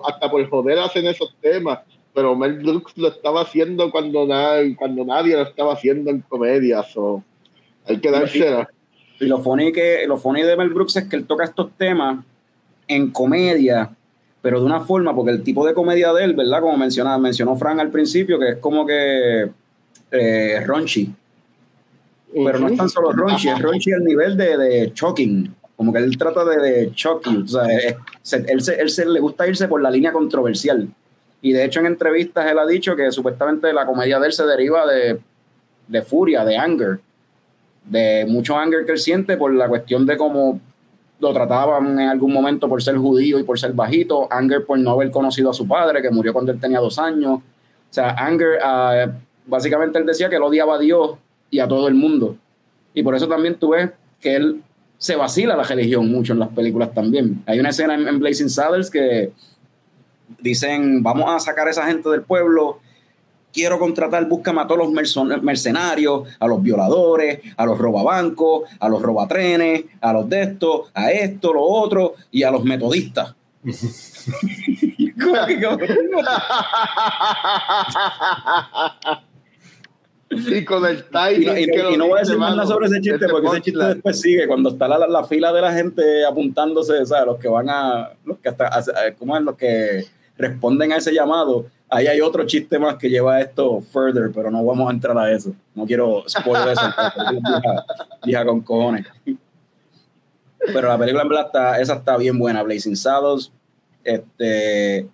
hasta por joder, hacen esos temas. Pero Mel Brooks lo estaba haciendo cuando, cuando nadie lo estaba haciendo en comedias. o hay que dársela. Y lo funny, que, lo funny de Mel Brooks es que él toca estos temas en comedia, pero de una forma, porque el tipo de comedia de él, ¿verdad? Como mencionaba, mencionó Frank al principio, que es como que eh, raunchy. Pero no es tan solo raunchy, es raunchy al nivel de, de shocking. Como que él trata de, de shocking. O sea, él, se, él se, le gusta irse por la línea controversial. Y de hecho, en entrevistas él ha dicho que supuestamente la comedia de él se deriva de, de furia, de anger. De mucho anger que él siente por la cuestión de cómo lo trataban en algún momento por ser judío y por ser bajito, Anger por no haber conocido a su padre, que murió cuando él tenía dos años. O sea, Anger, ah, básicamente él decía que él odiaba a Dios y a todo el mundo. Y por eso también tú ves que él se vacila la religión mucho en las películas también. Hay una escena en, Blazing Saddles que dicen, vamos a sacar a esa gente del pueblo quiero contratar, búscame a todos los mercenarios, a los violadores, a los robabancos, a los robatrenes, a los de estos, a esto, lo otro, y a los metodistas. y con el y, no voy a decir más nada sobre ese chiste porque ese chiste después sigue cuando está la, la, fila de la gente apuntándose o sea los que van a los que hasta cómo es los que responden a ese llamado Ahí hay otro chiste más que lleva esto further, pero no vamos a entrar a eso. No quiero spoiler eso, vieja, con cojones. Pero la película en verdad está, esa está bien buena, Blazing Saddles. Este,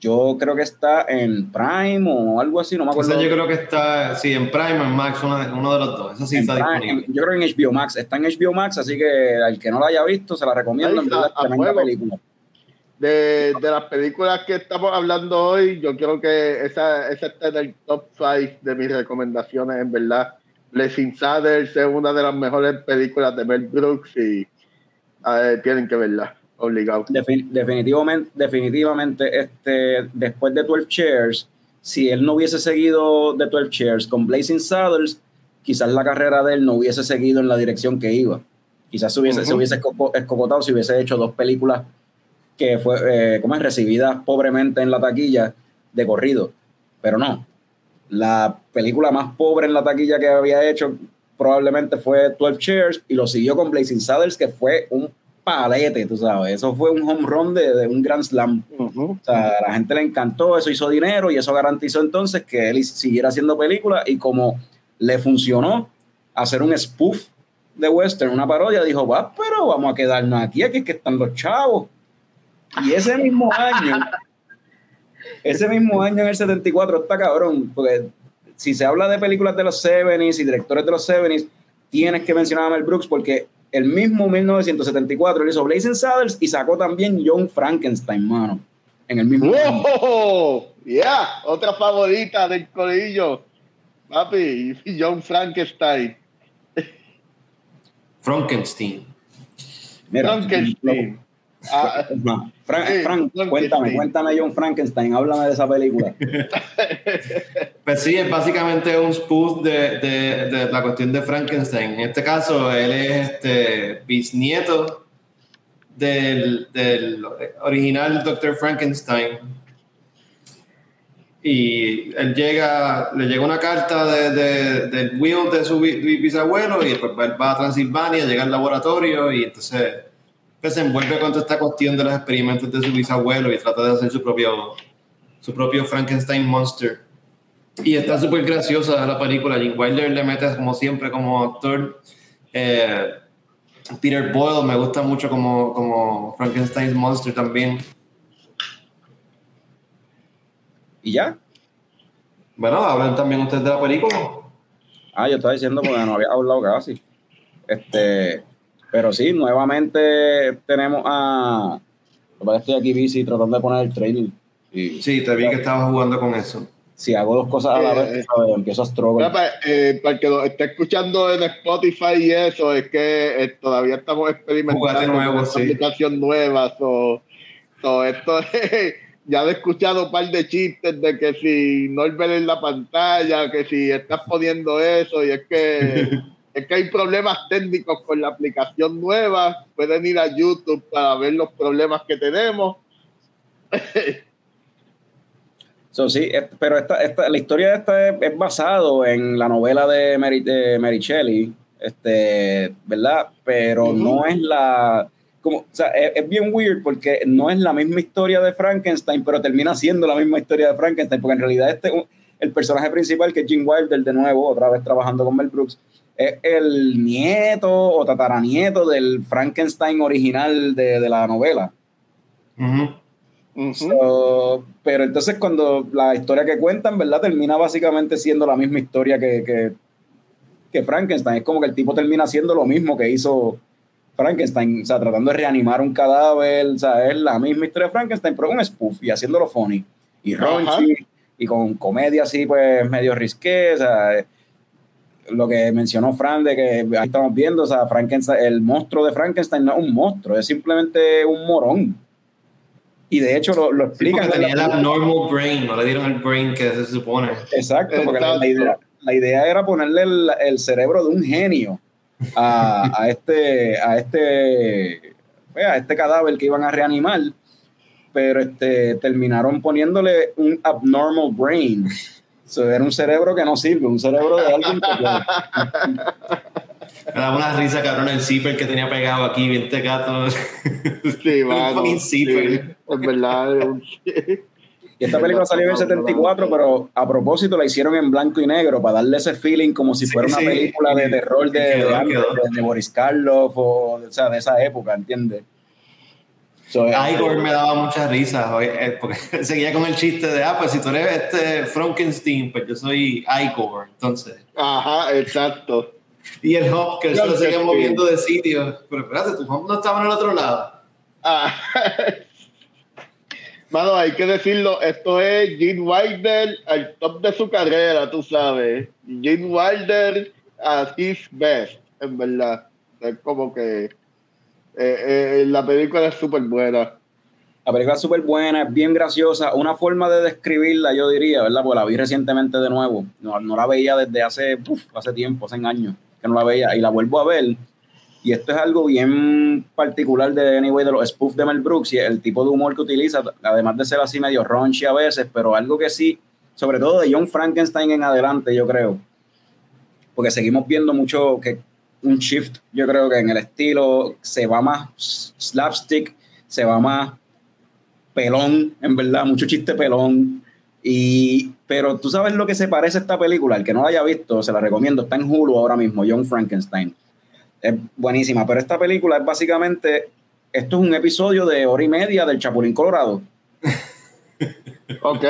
yo creo que está en Prime o algo así, no me acuerdo. yo creo que está, sí, en Prime o en Max, uno de, uno de los dos. Eso sí está disponible. yo creo que en HBO Max. Está en HBO Max, así que al que no la haya visto, se la recomiendo. en verdad, tremenda película de, de, las películas que estamos hablando hoy, yo creo que esa, esa está en el top 5 de mis recomendaciones, en verdad. Blessing Saddles es una de las mejores películas de Mel Brooks y tienen que verla, obligado. definitivamente, definitivamente este, después de 12 Chairs, si él no hubiese seguido de 12 Chairs con Blazing Saddles, quizás la carrera de él no hubiese seguido en la dirección que iba. Quizás se hubiese, se hubiese escocotado si hubiese hecho dos películas que fue, eh, como es, recibida pobremente en la taquilla de corrido. Pero no, la película más pobre en la taquilla que había hecho probablemente fue 12 Chairs y lo siguió con Blazing Saddles, que fue un palete, tú sabes. Eso fue un home run de, un Grand Slam. O sea, a la gente le encantó, eso hizo dinero y eso garantizó entonces que él siguiera haciendo películas y como le funcionó hacer un spoof de western, una parodia, dijo, va, pero vamos a quedarnos aquí, aquí es que están los chavos. Y ese mismo año, ese mismo año en el 74 está cabrón, porque si se habla de películas de los 70s y directores de los 70s, tienes que mencionar a Mel Brooks porque el mismo 1974 él hizo Blazing Saddles y sacó también John Frankenstein, mano. En el mismo ¡Oh! Ya, otra favorita del colillo. Papi, John Frankenstein. Frankenstein. Frankenstein. Ah, Frank, cuéntame, cuéntame John Frankenstein, háblame de esa película. pues sí, es básicamente un spoof de, de, la cuestión de Frankenstein. En este caso, él es este bisnieto del, del original Dr. Frankenstein. Y él llega, le llega una carta de, del will de su bisabuelo y después va a Transilvania, llega al laboratorio y entonces pues, se envuelve con toda esta cuestión de los experimentos de su bisabuelo y trata de hacer su propio, su propio Frankenstein Monster. Y está súper graciosa la película. Jim Wilder le mete como siempre como actor. Eh, Peter Boyle me gusta mucho como, como Frankenstein's Monster también. ¿Y ya? Bueno, hablan también ustedes de la película. Ah, yo estaba diciendo porque no había hablado casi. Este, pero sí, nuevamente tenemos a. Estoy aquí bici tratando de poner el trailer. Y, sí, te vi que estabas jugando con eso. Si hago dos cosas a la vez, eh, empiezo a struggle. Para, eh, para el que lo esté escuchando en Spotify y eso, es que eh, todavía estamos experimentando nuevo, con aplicación nueva. So, esto ya he escuchado un par de chistes de que si no ver en la pantalla, que si estás poniendo eso, y es que es que hay problemas técnicos con la aplicación nueva. Pueden ir a YouTube para ver los problemas que tenemos. sí, pero esta, esta, la historia de esta es, es basado en la novela de Mary, de Mary Shelley, este, ¿verdad? Pero no es la... Como, o sea, es, bien weird porque no es la misma historia de Frankenstein, pero termina siendo la misma historia de Frankenstein, porque en realidad este, el personaje principal, que es Jim Wilder, de nuevo, otra vez trabajando con Mel Brooks, es el nieto o tataranieto del Frankenstein original de, la novela. pero entonces cuando la historia que cuentan, ¿verdad? Termina básicamente siendo la misma historia que, que, Frankenstein. Es como que el tipo termina siendo lo mismo que hizo Frankenstein, o sea, tratando de reanimar un cadáver, o sea, es la misma historia de Frankenstein, pero un spoof y haciéndolo funny y raunchy y con comedia así, pues medio risqué, o sea, lo que mencionó Fran, de que ahí estamos viendo, o sea, Frankenstein, el monstruo de Frankenstein no es un monstruo, es simplemente un morón. Y de hecho lo, lo explican. tenía el abnormal brain, no le dieron el brain que se supone. Exacto, porque la, idea, la, idea, era ponerle el, el, cerebro de un genio a, a este, a este, pues, a este cadáver que iban a reanimar, pero este, terminaron poniéndole un abnormal brain era un cerebro que no sirve, un cerebro de alguien que... Me daba una risa, cabrón, el zipper que tenía pegado aquí, bien gato. Sí, mano. un zipper. es verdad. Y esta película salió en el 74, pero a propósito la hicieron en blanco y negro para darle ese feeling como si fuera una película de terror de, de, Boris Karloff o, o sea, de esa época, ¿entiendes? Igor me daba mucha risa, eh, porque seguía con el chiste de, ah, pues si tú eres este Frankenstein, pues yo soy Igor, entonces. Ajá, exacto. Y el hop, que se lo seguía moviendo de sitio. Pero espérate, tu hop no estaba en el otro lado. Ah. Mano, hay que decirlo, esto es Gene Wilder al top de su carrera, tú sabes. Gene Wilder a his best, en verdad. Es como que eh, eh, la película es súper buena. La película es súper buena, es bien graciosa. Una forma de describirla, yo diría, ¿verdad? Porque la vi recientemente de nuevo. No, la veía desde hace, hace tiempo, hace años que no la veía. Y la vuelvo a ver. Y esto es algo bien particular de Anyway, de los spoof de Mel Brooks y el tipo de humor que utiliza, además de ser así medio raunchy a veces, pero algo que sí, sobre todo de John Frankenstein en adelante, yo creo. Porque seguimos viendo mucho que un shift, yo creo que en el estilo se va más slapstick, se va más pelón, en verdad, mucho chiste pelón. Y, pero tú sabes lo que se parece a esta película, el que no la haya visto, se la recomiendo, está en Hulu ahora mismo, John Frankenstein. Es buenísima, pero esta película es básicamente, esto es un episodio de hora y media del Chapulín Colorado. ok.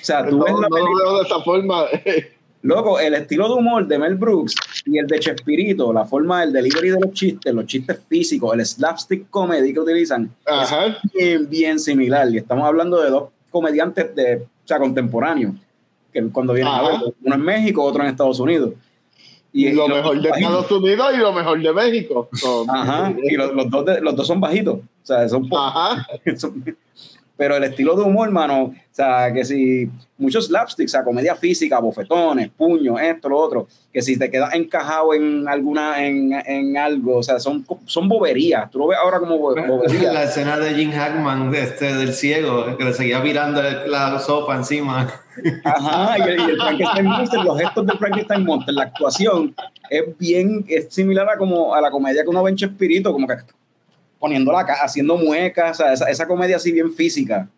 O sea, tú ves la película, de esa forma. Loco, el estilo de humor de Mel Brooks y el de Chespirito, la forma del delivery de los chistes, los chistes físicos, el slapstick comedy que utilizan, es bien, bien similar. Y estamos hablando de dos comediantes de, o sea, contemporáneos, que cuando vienen a ver, uno en México, otro en Estados Unidos. Y, lo mejor de Estados Unidos y lo mejor de México. Ajá, y los, dos los dos son bajitos. O sea, son, Ajá. son pero el estilo de humor, hermano, o sea, que si muchos slapsticks, o sea, comedia física, bofetones, puños, esto, lo otro, que si te quedas encajado en alguna, en, en algo, o sea, son, son boberías, tú lo ves ahora como boberías. La escena de Jim Hackman, este, del ciego, que le seguía virando la sopa encima. Ajá, y el, Frankenstein Monster, los gestos del Frankenstein Monster, la actuación es bien, es similar a como a la comedia que uno ve en Chespirito, como que poniendo la haciendo muecas, o sea, esa, comedia así bien física.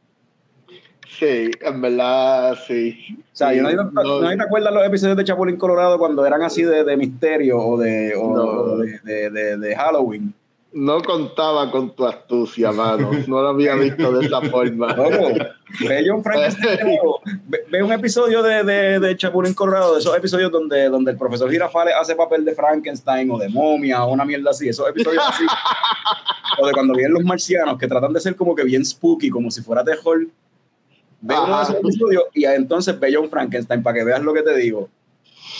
Sí, en verdad, sí. O sea, yo no, no, acuerdas los episodios de Chapulín Colorado cuando eran así de, de misterio o de, o de, de, de, Halloween. No contaba con tu astucia, mano. No lo había visto de esa forma. ve, John ve, un episodio de, de, de, Chapulín Colorado, de esos episodios donde, donde el profesor Girafales hace papel de Frankenstein o de momia o una mierda así. Esos episodios así. o de cuando vienen los marcianos que tratan de ser como que bien spooky, como si fuera terror. Ve uno de esos episodios y entonces ve John Frankenstein para que veas lo que te digo.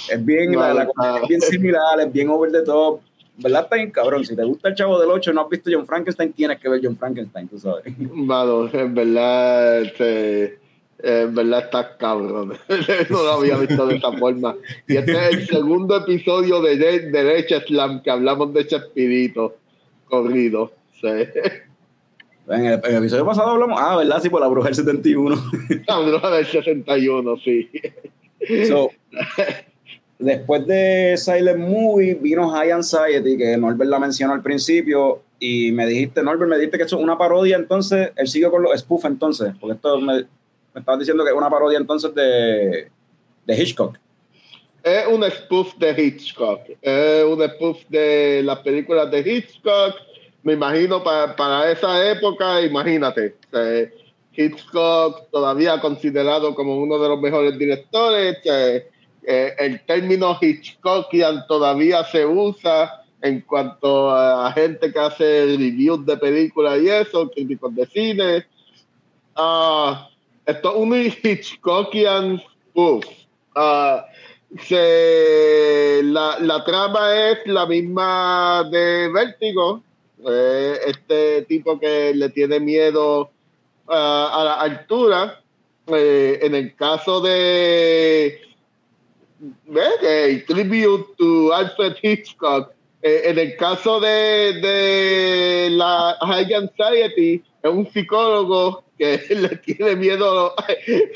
Es bien, la, es bien similar, es bien over the top ¿verdad? Está bien cabrón. Si te gusta el Chavo del 8 y no has visto John Frankenstein, tienes que ver John Frankenstein, tú sabes. Mano, en verdad, este, en verdad está cabrón. no lo había visto de esa forma. Y este es el segundo episodio de, de, Slam que hablamos de Chespirito corrido. Sí. En el, episodio pasado hablamos, ah, ¿verdad? Sí, por la bruja del 71. la bruja del 61, sí. So, Después de Silent Movie vino High Anxiety, que Norbert la mencionó al principio, y me dijiste, Norbert, me dijiste que esto es una parodia, entonces, él siguió con los spoof entonces, porque esto me, me estabas diciendo que es una parodia entonces de, de Hitchcock. Es un spoof de Hitchcock, es un spoof de las películas de Hitchcock, me imagino para, para esa época, imagínate, Hitchcock todavía considerado como uno de los mejores directores, eh, el término Hitchcockian todavía se usa en cuanto a gente que hace reviews de películas y eso, críticos de cine. Uh, esto es un Hitchcockian. Uh, la, la, trama es la misma de Vértigo. Eh, este tipo que le tiene miedo a la altura. Eh, en el caso de ¿ves? tribute to Alfred Hitchcock. Eh, en el caso de, de la High Anxiety, es un psicólogo que le tiene miedo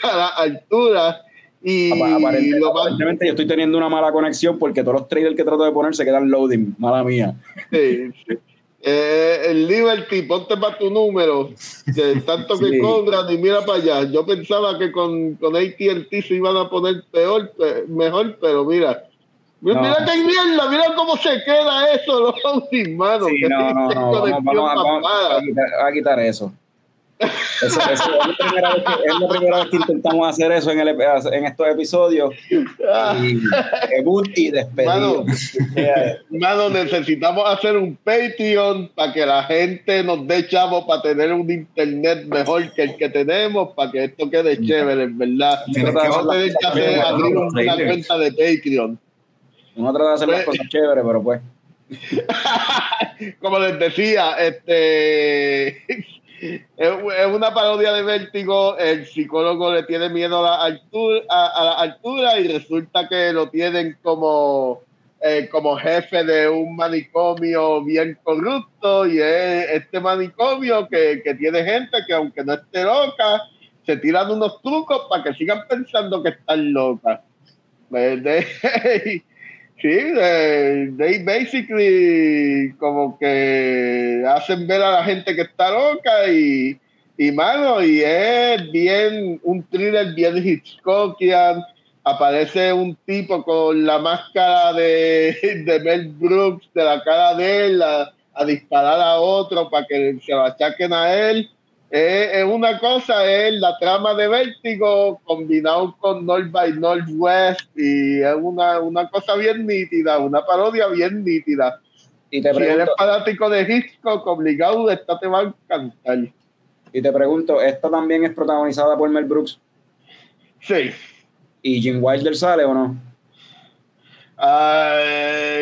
a la altura. Y aparentemente, yo estoy teniendo una mala conexión porque todos los trailers que trato de poner se quedan loading, mala mía. Sí, sí. Eh, el Liberty, ponte para tu número, de tanto que cobran y mira para allá. Yo pensaba que con, con ATT se iban a poner peor, mejor, pero mira. Mira qué mierda, mira cómo se queda eso, los sin mano. Sí, no, no, no, vamos, a quitar eso es, la primera vez que, intentamos hacer eso en, el, en estos episodios. Y debut y despedido. Mano, necesitamos hacer un Patreon para que la gente nos dé chavo para tener un internet mejor que el que tenemos, para que esto quede chévere, en verdad. Vamos a tener que hacer, abrir una cuenta de Patreon. Uno trata de hacer las pues, cosas chéveres, pero pues. Como les decía, este es una parodia de vértigo. El psicólogo le tiene miedo a la altura, a, la altura y resulta que lo tienen como, eh, como jefe de un manicomio bien corrupto. Y es este manicomio que, que tiene gente que, aunque no esté loca, se tiran unos trucos para que sigan pensando que están locas. Sí, they basically como que hacen ver a la gente que está loca y, y mano, y es bien un thriller bien Hitchcockian. Aparece un tipo con la máscara de, de Mel Brooks, de la cara de él, a, a disparar a otro para que se lo achaquen a él es, una cosa, es la trama de Vértigo combinado con North by Northwest y es una, una cosa bien nítida, una parodia bien nítida. Y te pregunto, si eres fanático de Hitchcock, obligado, esta te va a encantar. Y te pregunto, ¿esta también es protagonizada por Mel Brooks? Sí. ¿Y Jim Wilder sale o no?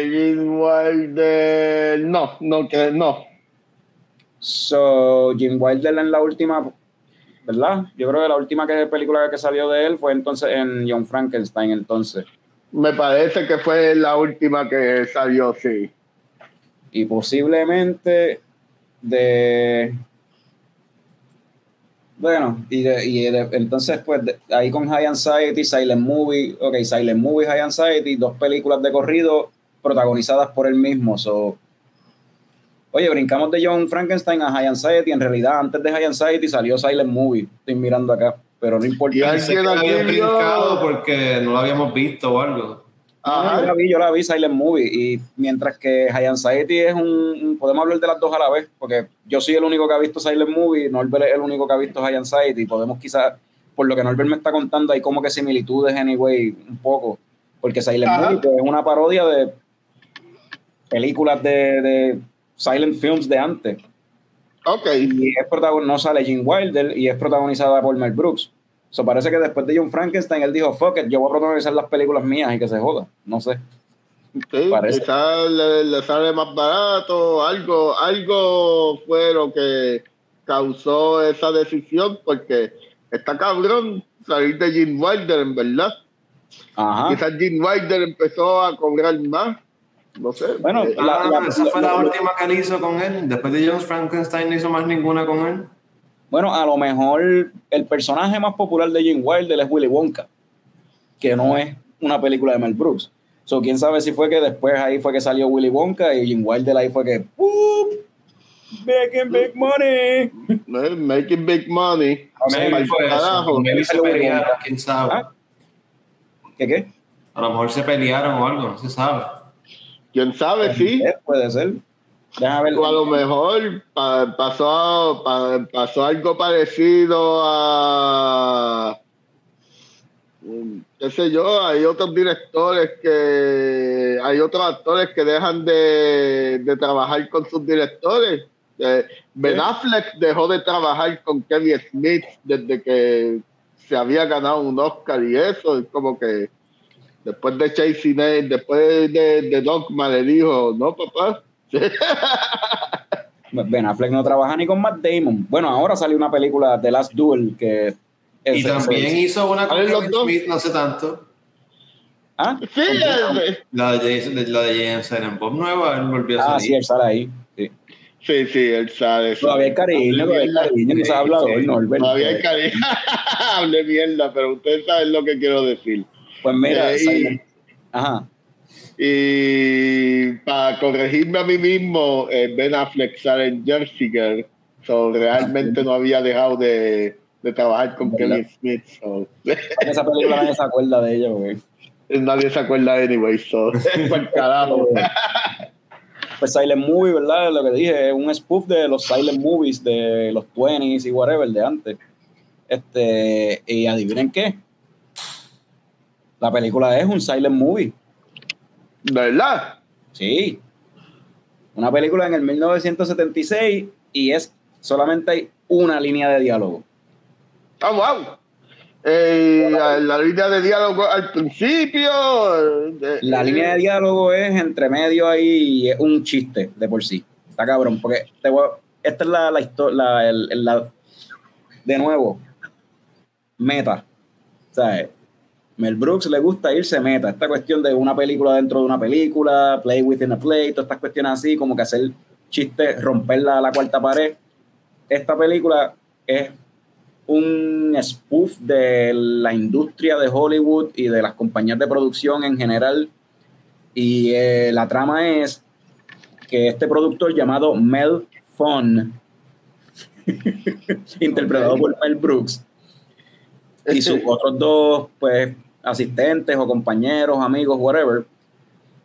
Jim Wilder, no, no, que no. So, Jim Wilder en la última, ¿verdad? Yo creo que la última que, película que salió de él fue entonces en John Frankenstein, entonces. Me parece que fue la última que salió, sí. Y posiblemente de bueno, y, y entonces, pues ahí con High Anxiety, Silent Movie, ok, Silent Movie, High Anxiety, dos películas de corrido protagonizadas por él mismo. So, oye, brincamos de John Frankenstein a High Anxiety. En realidad, antes de High Anxiety salió Silent Movie. Estoy mirando acá, pero no importa. Y alguien había brincado porque no lo habíamos visto o algo. Yo la vi, yo la vi Silent Movie. Y mientras que High Anxiety es un, podemos hablar de las dos a la vez, porque yo soy el único que ha visto Silent Movie, Norbert es el único que ha visto High Anxiety, podemos quizás, por lo que Norbert me está contando, hay como que similitudes anyway, un poco, porque Silent Movie pues, es una parodia de películas de, de silent films de antes. Ok. Y es no sale Jim Wilder y es protagonizada por Mel Brooks. So, parece que después de John Frankenstein, él dijo, fuck it, yo voy a protagonizar las películas mías y que se joda. No sé. Sí, quizás le, sale más barato, algo, algo fue lo que causó esa decisión, porque está cabrón salir de Jim Wilder, en verdad. Ajá. Quizás Jim Wilder empezó a cobrar más. No sé. Bueno, eh, la, esa fue la última que él hizo con él. Después de John Frankenstein no hizo más ninguna con él. Bueno, a lo mejor el personaje más popular de Jim Wilder es Willy Wonka, que no es una película de Mel Brooks. So, quién sabe si fue que después ahí fue que salió Willy Wonka y Jim Wilder ahí fue que Making big money. Making big money. se pelearon, quién sabe. ¿Ah? ¿Qué qué? A lo mejor se pelearon o algo, no se sabe. ¿Quién sabe? Sí. Puede ser. O a lo mejor pasó, pasó algo parecido a. qué sé yo, hay otros directores que. Hay otros actores que dejan de, trabajar con sus directores. Eh, ben Affleck dejó de trabajar con Kevin Smith desde que se había ganado un Oscar y eso, es como que después de Chasing después de, de Dogma le dijo, no papá, Ben Affleck no trabaja ni con Matt Damon. Bueno, ahora salió una película The Last Duel que... y también hizo una con Kevin Smith no hace tanto. ¿Ah? Sí, la de, la de James Silent Bob nueva, él volvió a salir. Ah, sí, él sale ahí. Sí. Sí, sí, él sabe. Todavía hay cariño, todavía hay cariño, que se ha hablado hoy, Norbert. Todavía hay cariño. Hable mierda, pero ustedes saben lo que quiero decir. Pues mira, eh, Ajá. Y para corregirme a mí mismo, eh, Ben Affleck sale en Jersey Girl. So, realmente no había dejado de, de trabajar con Kevin Smith. So. Esa película nadie se acuerda de ella, güey. Nadie se acuerda anyway, so. Carajo. Pues Silent Movie, ¿verdad? Lo que dije, es un spoof de los Silent Movies de los 20s y whatever de antes. Este, y adivinen qué. La película es un Silent Movie. ¿Verdad? Sí. Una película en el 1976 y es solamente hay una línea de diálogo. ¡Ah, wow! Eh, la, línea de diálogo al principio. la línea de diálogo es entre medio ahí es un chiste de por sí. Está cabrón, porque esta es la, la historia, la, de nuevo, meta. ¿Sabes? Mel Brooks le gusta irse meta. Esta cuestión de una película dentro de una película, play within a play, todas estas cuestiones así, como que hacer chistes, romper la, la cuarta pared. Esta película es un spoof de la industria de Hollywood y de las compañías de producción en general. Y eh, la trama es que este productor llamado Mel Fun, interpretado por Mel Brooks, y sus otros dos, pues, asistentes o compañeros, amigos, whatever,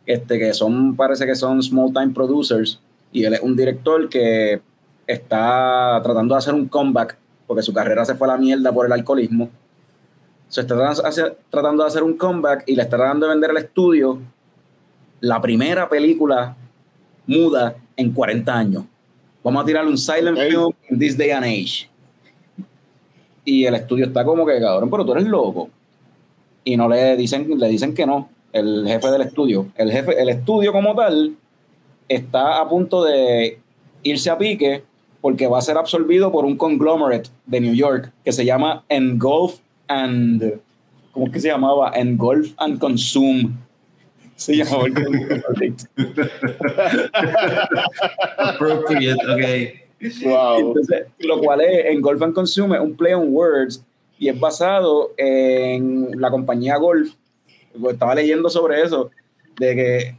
este, que son, parece que son small time producers, y él es un director que está tratando de hacer un comeback, porque su carrera se fue a la mierda por el alcoholismo. Se está tratando de hacer un comeback y le está tratando de vender el estudio la primera película muda en 40 años. Vamos a tirarle un silent film in this day and age. Y el estudio está como que, cabrón, pero tú eres loco y no le dicen, le dicen que no. el jefe del estudio. El jefe, el estudio como tal está a punto de irse a pique porque va a ser absorbido por un conglomerate de New York que se llama Engulf and ¿cómo es que se llamaba? Engulf and Consume. Se llamaba el Appropriate, ok. Wow. Entonces, lo cual es Engulf and Consume, un play on words y es basado en la compañía Golf. Estaba leyendo sobre eso, de que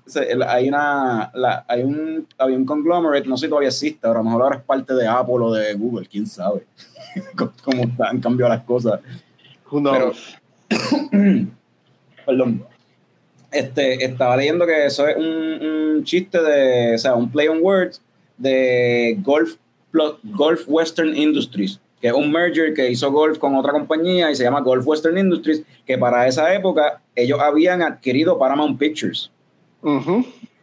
hay una, hay un, había un conglomerate, no sé si todavía existe, ahora a lo mejor ahora es parte de Apple o de Google, quién sabe cómo han cambiado las cosas. Pero, perdón. Este, estaba leyendo que eso es un, un, chiste de, o sea, un play on words de Golf, Golf Western Industries que es un merger que hizo Golf con otra compañía y se llama Golf Western Industries, que para esa época ellos habían adquirido Paramount Pictures.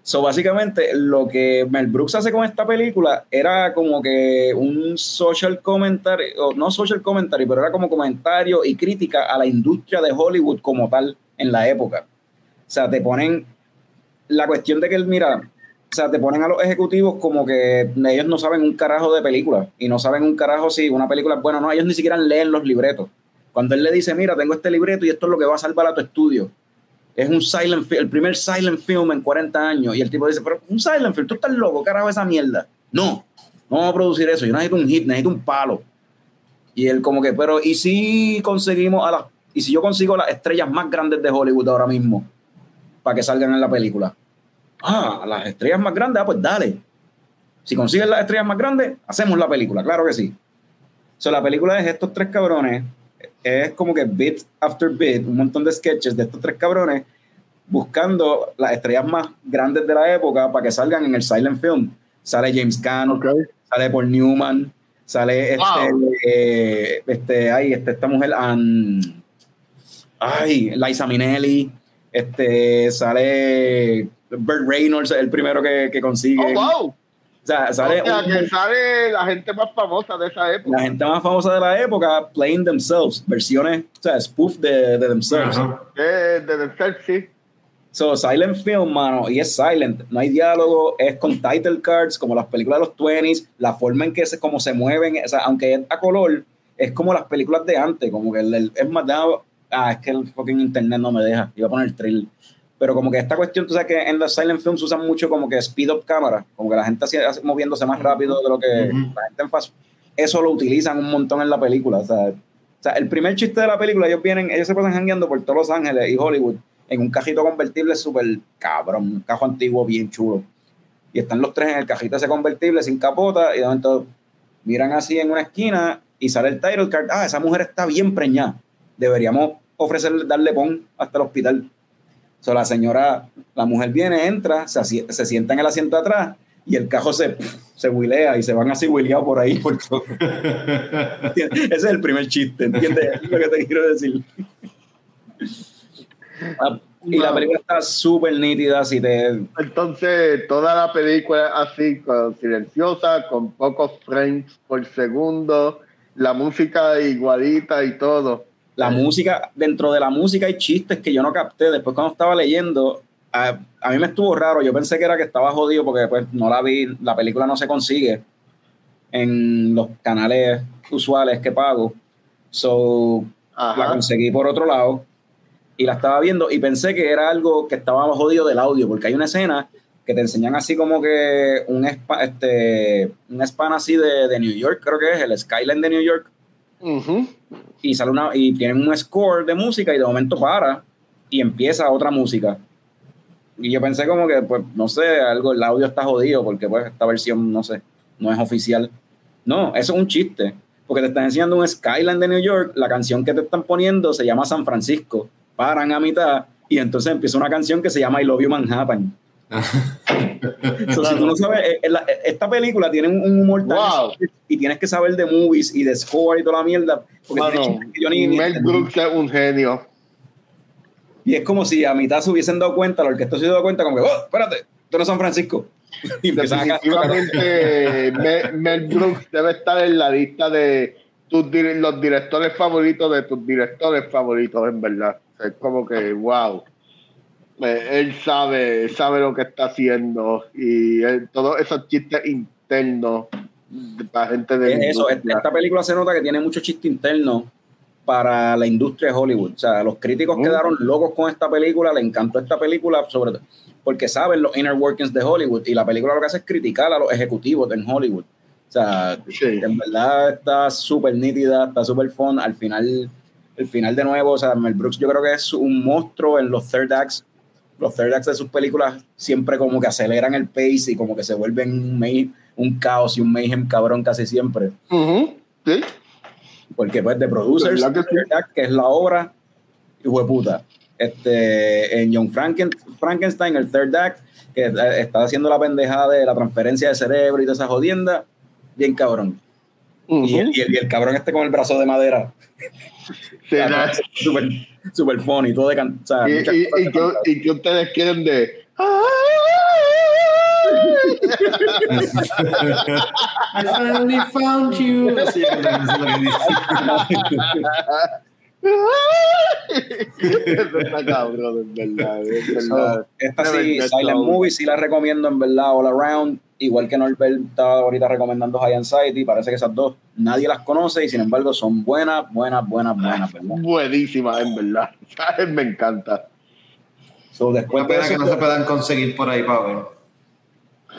So, básicamente, lo que Mel Brooks hace con esta película era como que un social commentary, o no social commentary, pero era como comentario y crítica a la industria de Hollywood como tal en la época. O sea, te ponen la cuestión de que él, mira, o sea, te ponen a los ejecutivos como que ellos no saben un carajo de película y no saben un carajo si una película es buena o no. Ellos ni siquiera leen los libretos. Cuando él le dice, mira, tengo este libreto y esto es lo que va a salvar a tu estudio. Es un silent el primer silent film en 40 años. Y el tipo dice, pero un silent film, tú estás loco, carajo, esa mierda. No, no vamos a producir eso. Yo necesito un hit, necesito un palo. Y él como que, pero ¿y si conseguimos a las, y si yo consigo las estrellas más grandes de Hollywood ahora mismo para que salgan en la película? Ah, las estrellas más grandes, ah, pues dale. Si consigues las estrellas más grandes, hacemos la película, claro que sí. So, la película es estos tres cabrones, es como que bit after bit, un montón de sketches de estos tres cabrones buscando las estrellas más grandes de la época para que salgan en el silent film. Sale James Caan, sale Paul Newman, sale este, eh, este, ay, este, esta mujer, ay, Liza Minnelli, este, sale Burt Reynolds es el primero que, que consigue. Oh, wow. O sea, sale, que sale la gente más famosa de esa época. La gente más famosa de la época, playing themselves, versiones, o sea, spoof de, de themselves. de, de themselves, sí. So, silent film, mano, y es silent, no hay diálogo, es con title cards, como las películas de los 20s, la forma en que se, como se mueven, o sea, aunque es a color, es como las películas de antes, como que el, es más, ah, es que el fucking internet no me deja, iba a poner el thrill pero como que esta cuestión, tú sabes que en los silent films usan mucho como que speed up cámara, como que la gente así, moviéndose más rápido de lo que la gente en fast. Eso lo utilizan un montón en la película. O sea, o sea, el primer chiste de la película, ellos vienen, ellos se pasan jangueando por todos Los Ángeles y Hollywood en un cajito convertible súper cabrón, un cajo antiguo bien chulo. Y están los tres en el cajito ese convertible sin capota y de momento miran así en una esquina y sale el title card. Ah, esa mujer está bien preñada. Deberíamos ofrecerle, darle pon hasta el hospital So, la señora, la mujer viene, entra, se, se sienta en el asiento atrás y el cajo se, se huilea y se van así huileados por ahí. Por todo. Ese es el primer chiste, ¿entiendes? lo que te quiero decir. Y la película está súper nítida. Si te... Entonces, toda la película así, silenciosa, con pocos frames por segundo, la música igualita y todo la música, dentro de la música hay chistes que yo no capté. Después cuando estaba leyendo, a, mí me estuvo raro. Yo pensé que era que estaba jodido porque pues no la vi, la película no se consigue en los canales usuales que pago. So, la conseguí por otro lado y la estaba viendo y pensé que era algo que estaba jodido del audio, porque hay una escena que te enseñan así como que un, este, un span así de, de New York, creo que es el Skyline de New York y sale una y tienen un score de música y de momento para y empieza otra música. Y yo pensé como que, pues, no sé, algo, el audio está jodido porque pues esta versión, no sé, no es oficial. No, eso es un chiste, porque te están enseñando un Skyline de New York, la canción que te están poniendo se llama San Francisco, paran a mitad y entonces empieza una canción que se llama I Love You Manhattan. si tú no sabes, esta película tiene un humor tan y tienes que saber de movies y de score y toda la mierda. Mel Brooks es un genio. Y es como si a mitad se hubiesen dado cuenta, lo que esto se dio cuenta, como que, oh, espérate, esto no es San Francisco. Y Definitivamente, Mel, Brooks debe estar en la lista de tus, los directores favoritos de tus directores favoritos, en verdad. Es como que, wow. Eh, él sabe, sabe lo que está haciendo y todos esos chistes internos para gente de eso, esta película se nota que tiene mucho chiste interno para la industria de Hollywood. O sea, los críticos mm. quedaron locos con esta película, le encantó esta película, sobre todo porque saben los inner workings de Hollywood y la película lo que hace es criticar a los ejecutivos en Hollywood. O sea, en verdad está súper nítida, está súper fun. Al final, el final de nuevo, o sea, Mel Brooks yo creo que es un monstruo en los third acts. Los third acts de sus películas siempre como que aceleran el pace y como que se vuelven un, caos y un mayhem cabrón casi siempre. Sí. Porque pues de Producers, que, es la obra, hijo de puta. Este, en John Frankenstein, el third act, que está haciendo la pendejada de la transferencia de cerebro y de esa jodienda, bien cabrón. y, el, y, el, cabrón este con el brazo de madera. Sí, super, super funny, todo de cantar. Y, y, y, que, ustedes quieren de. I finally found you. esta sí, Silent Movie, sí la recomiendo en verdad, all around. Igual que Norbert está ahorita recomendando High Anxiety, parece que esas dos nadie las conoce y sin embargo son buenas, buenas, buenas, buenas, ¿verdad? Buenísimas, en verdad. Me encanta. So, después de que no se puedan conseguir por ahí, Pablo.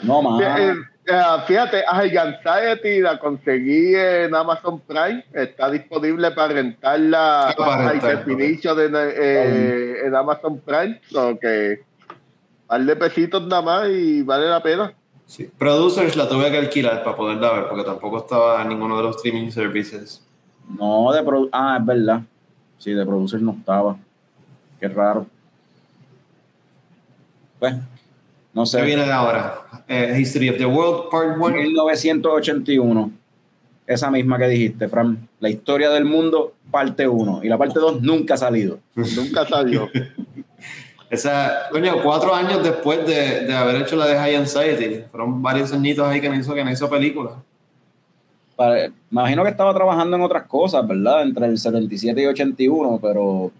No, más. Eh, eh, fíjate, High Anxiety la conseguí en Amazon Prime. Está disponible para rentarla para rentar, eh, en Amazon Prime. So que par de pesitos nada más y vale la pena. Sí. Producers la tuve que alquilar para poderla ver porque tampoco estaba en ninguno de los streaming services. No, de ah, es verdad. Sí, de Producers no estaba. Qué raro. Pues, no sé. ¿Qué viene ahora? Eh, History of the World, Part 1. 1981. Esa misma que dijiste, Fran. La historia del mundo, parte 1. Y la parte 2 nunca ha salido. nunca salió. Esa, coño, cuatro años después de, de, haber hecho la de High Anxiety. Fueron varios añitos ahí que no hizo, que no hizo película. me imagino que estaba trabajando en otras cosas, ¿verdad? Entre el 77 y 81, pero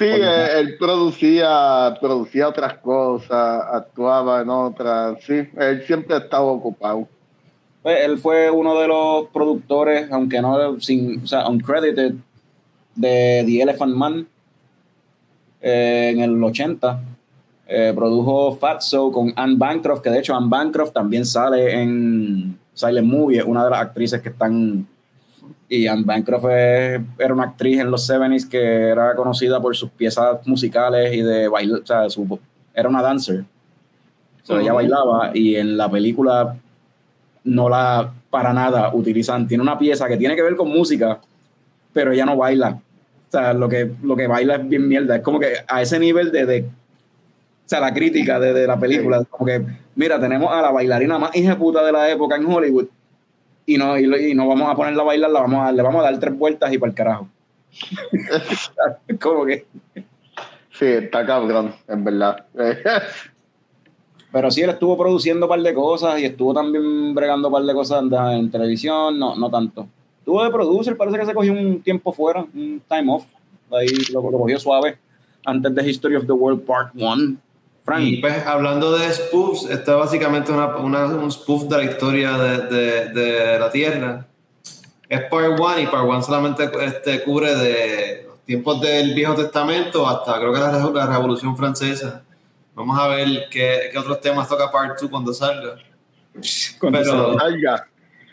Sí, eh, él, producía, producía otras cosas, actuaba en otras, sí, él siempre estaba ocupado. Pues, él fue uno de los productores, aunque no sin, o sea, uncredited, de The Elephant Man eh, en el 80. Eh, produjo Fatso con Anne Bancroft, que de hecho Anne Bancroft también sale en Silent Movie, una de las actrices que están y Anne Bancroft era una actriz en los 70s que era conocida por sus piezas musicales y de bailar, o sea, era una dancer. O ella bailaba y en la película no la para nada utilizan. Tiene una pieza que tiene que ver con música, pero ella no baila. O sea, lo que, lo que baila es bien mierda. Es como que a ese nivel de, de o sea, la crítica de, de la película. Como que, mira, tenemos a la bailarina más puta de la época en Hollywood y no, y, no vamos a ponerla a bailar, la vamos a, le vamos a dar tres vueltas y para el carajo. ¿Cómo que? Sí, está cabrón, en verdad. Pero sí, él estuvo produciendo un par de cosas y estuvo también bregando un par de cosas en, televisión, no, no tanto. Estuvo de producer, parece que se cogió un tiempo fuera, un time off. Ahí lo, lo cogió suave antes de History of the World Part 1 y pues hablando de spoofs, esto es básicamente una, una, un spoof de la historia de, de, la Tierra. Es Part 1 y Part 1 solamente este, cubre de los tiempos del Viejo Testamento hasta creo que la, la Revolución Francesa. Vamos a ver qué, qué otros temas toca Part 2 cuando salga. Cuando salga.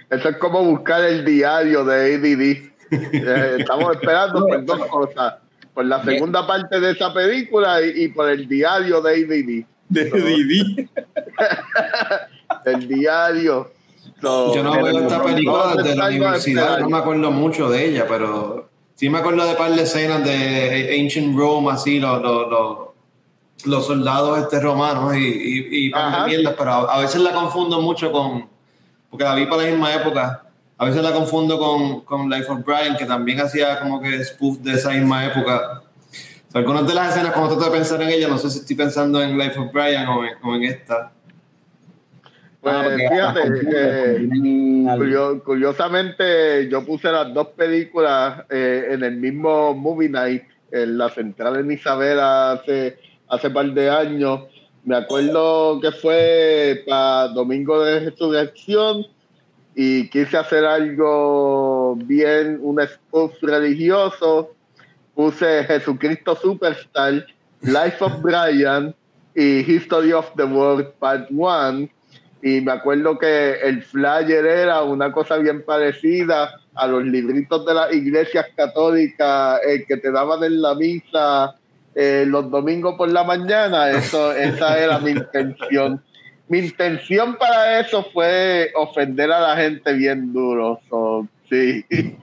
Esto es como buscar el diario de ADD. Eh, estamos esperando por dos cosas por la segunda parte de esa película y, por el diario de ADD. De el diario. Yo no veo esta película desde la universidad, no me acuerdo mucho de ella, pero sí me acuerdo de par de escenas de Ancient Rome, así, los, los, los, soldados este romanos y, y, y pero a, veces la confundo mucho con, porque la vi para la misma época, a veces la confundo con, con Life of Brian, que también hacía como que spoof de esa misma época. algunas de las escenas, como trato de pensar en ella, no sé si estoy pensando en Life of Brian o en, esta. Pues ah, fíjate, eh, curiosamente yo puse las dos películas eh, en el mismo movie night en la central en Isabela hace, hace par de años. Me acuerdo que fue para Domingo de Resurrección y quise hacer algo bien, un spoof religioso. Puse Jesucristo Superstar, Life of Brian y History of the World Part 1 y me acuerdo que el flyer era una cosa bien parecida a los libritos de las iglesias católicas eh, que te daban en la misa eh, los domingos por la mañana. Eso, esa era mi intención. Mi intención para eso fue ofender a la gente bien duro. sí.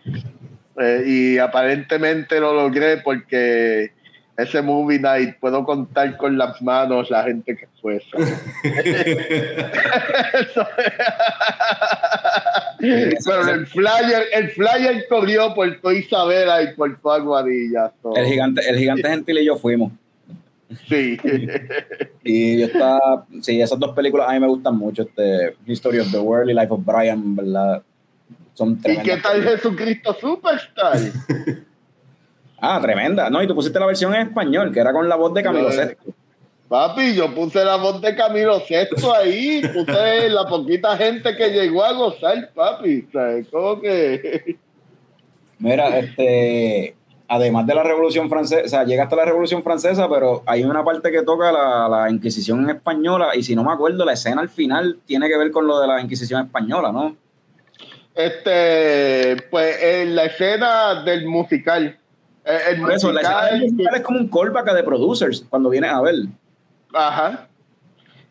Eh, y aparentemente lo logré porque ese movie night puedo contar con las manos la gente que fue Pero el flyer, el flyer corrió por toda Isabela y por toda Aguadilla. El gigante, el gigante gentil y yo fuimos. Sí. y yo estaba, sí, esas dos películas a mí me gustan mucho, este History of the World y Life of Brian, ¿verdad? Son ¿Y qué tal Jesucristo Superstar? Ah, tremenda. No, y tú pusiste la versión en español, que era con la voz de Camilo VI. Papi, yo puse la voz de Camilo VI ahí, puse la poquita gente que llegó a gozar, papi. ¿Sabes? ¿Cómo que? Mira, este, además de la Revolución Francesa, o sea, llega hasta la Revolución Francesa, pero hay una parte que toca la, la, Inquisición española, y si no me acuerdo, la escena al final tiene que ver con lo de la Inquisición española, ¿no? Este, pues en la escena del musical. Eh, el eso, es como un callback de producers cuando vienes a ver. Ajá.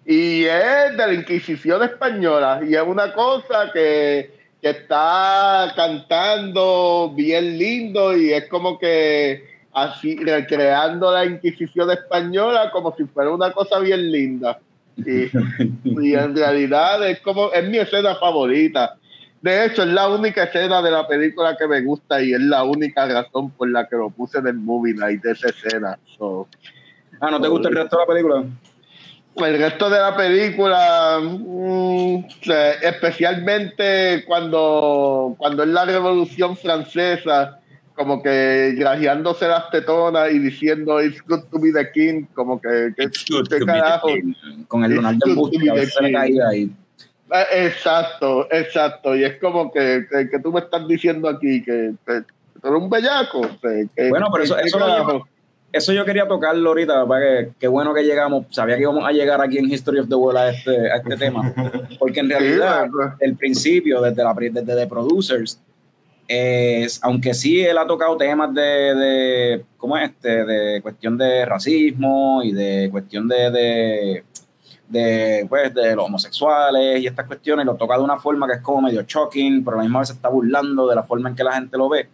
Y es de la Inquisición española. Y es una cosa que, que está cantando bien lindo y es como que así recreando la Inquisición española como si fuera una cosa bien linda. Y, y en realidad es como, es mi escena favorita. De hecho, es la única escena de la película que me gusta y es la única razón por la que lo puse en el movie night de esa escena. ah, ¿no te gusta el resto de la película? El resto de la película, mm, especialmente cuando, cuando es la Revolución Francesa, como que grajeándose las tetonas y diciendo It's good to be the king, como que, que, carajo. Con el Donald ahí. Eh, exacto, exacto. Y es como que, que, tú me estás diciendo aquí que, que tú eres un bellaco. bueno, pero eso, eso, eso, yo quería tocarlo ahorita, para que qué bueno que llegamos. Sabía que íbamos a llegar aquí en History of the World a este, a este tema. Porque en realidad, el principio, desde, la, desde The Producers, es, aunque sí él ha tocado temas de, de ¿cómo es este? De cuestión de racismo y de cuestión de de, pues, de los homosexuales y estas cuestiones, lo toca de una forma que es como medio shocking, pero a la misma vez se está burlando de la forma en que la gente lo ve.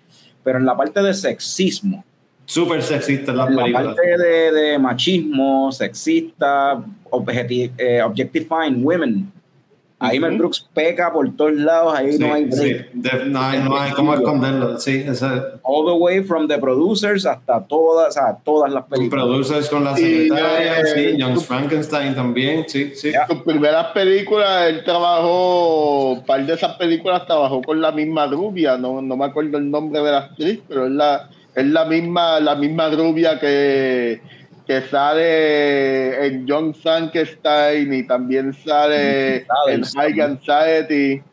Pero en la parte de sexismo, Súper sexista en la, la parte de, de, machismo, sexista, eh, objectifying women, Ahí Mel Brooks peca por todos lados, ahí no hay sí. no hay, no hay cómo esconderlo, sí. All the way from the producers hasta todas, o sea, todas las películas. Producers con la secretaria, sí, Young Frankenstein también, sí, sí. Sus primeras películas, él trabajó, un par de esas películas trabajó con la misma rubia, no, no me acuerdo el nombre de la actriz, pero es la, es la misma, la misma rubia que que sale en John Frankenstein y también sale en High Anxiety.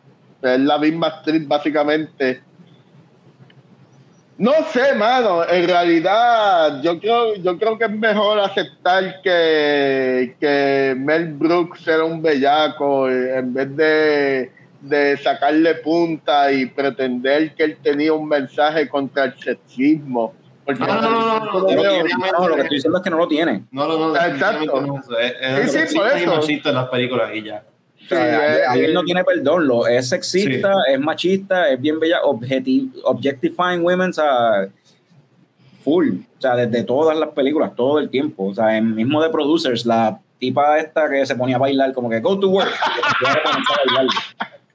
Es la misma actriz, básicamente. No sé, mano. En realidad, yo creo, yo creo que es mejor aceptar que, que Mel Brooks era un bellaco en vez de, de sacarle punta y pretender que él tenía un mensaje contra el sexismo no, no, no, no, lo que estoy diciendo es que no lo tiene. No, no, no. Exacto. Es, sí, por eso. en las películas y ya. ahí él no tiene perdón, lo, es sexista, es machista, es bien bella, objectifying women, o sea, full, o sea, desde todas las películas, todo el tiempo, o sea, en mismo de Producers, la tipa esta que se ponía a bailar, como que go to work,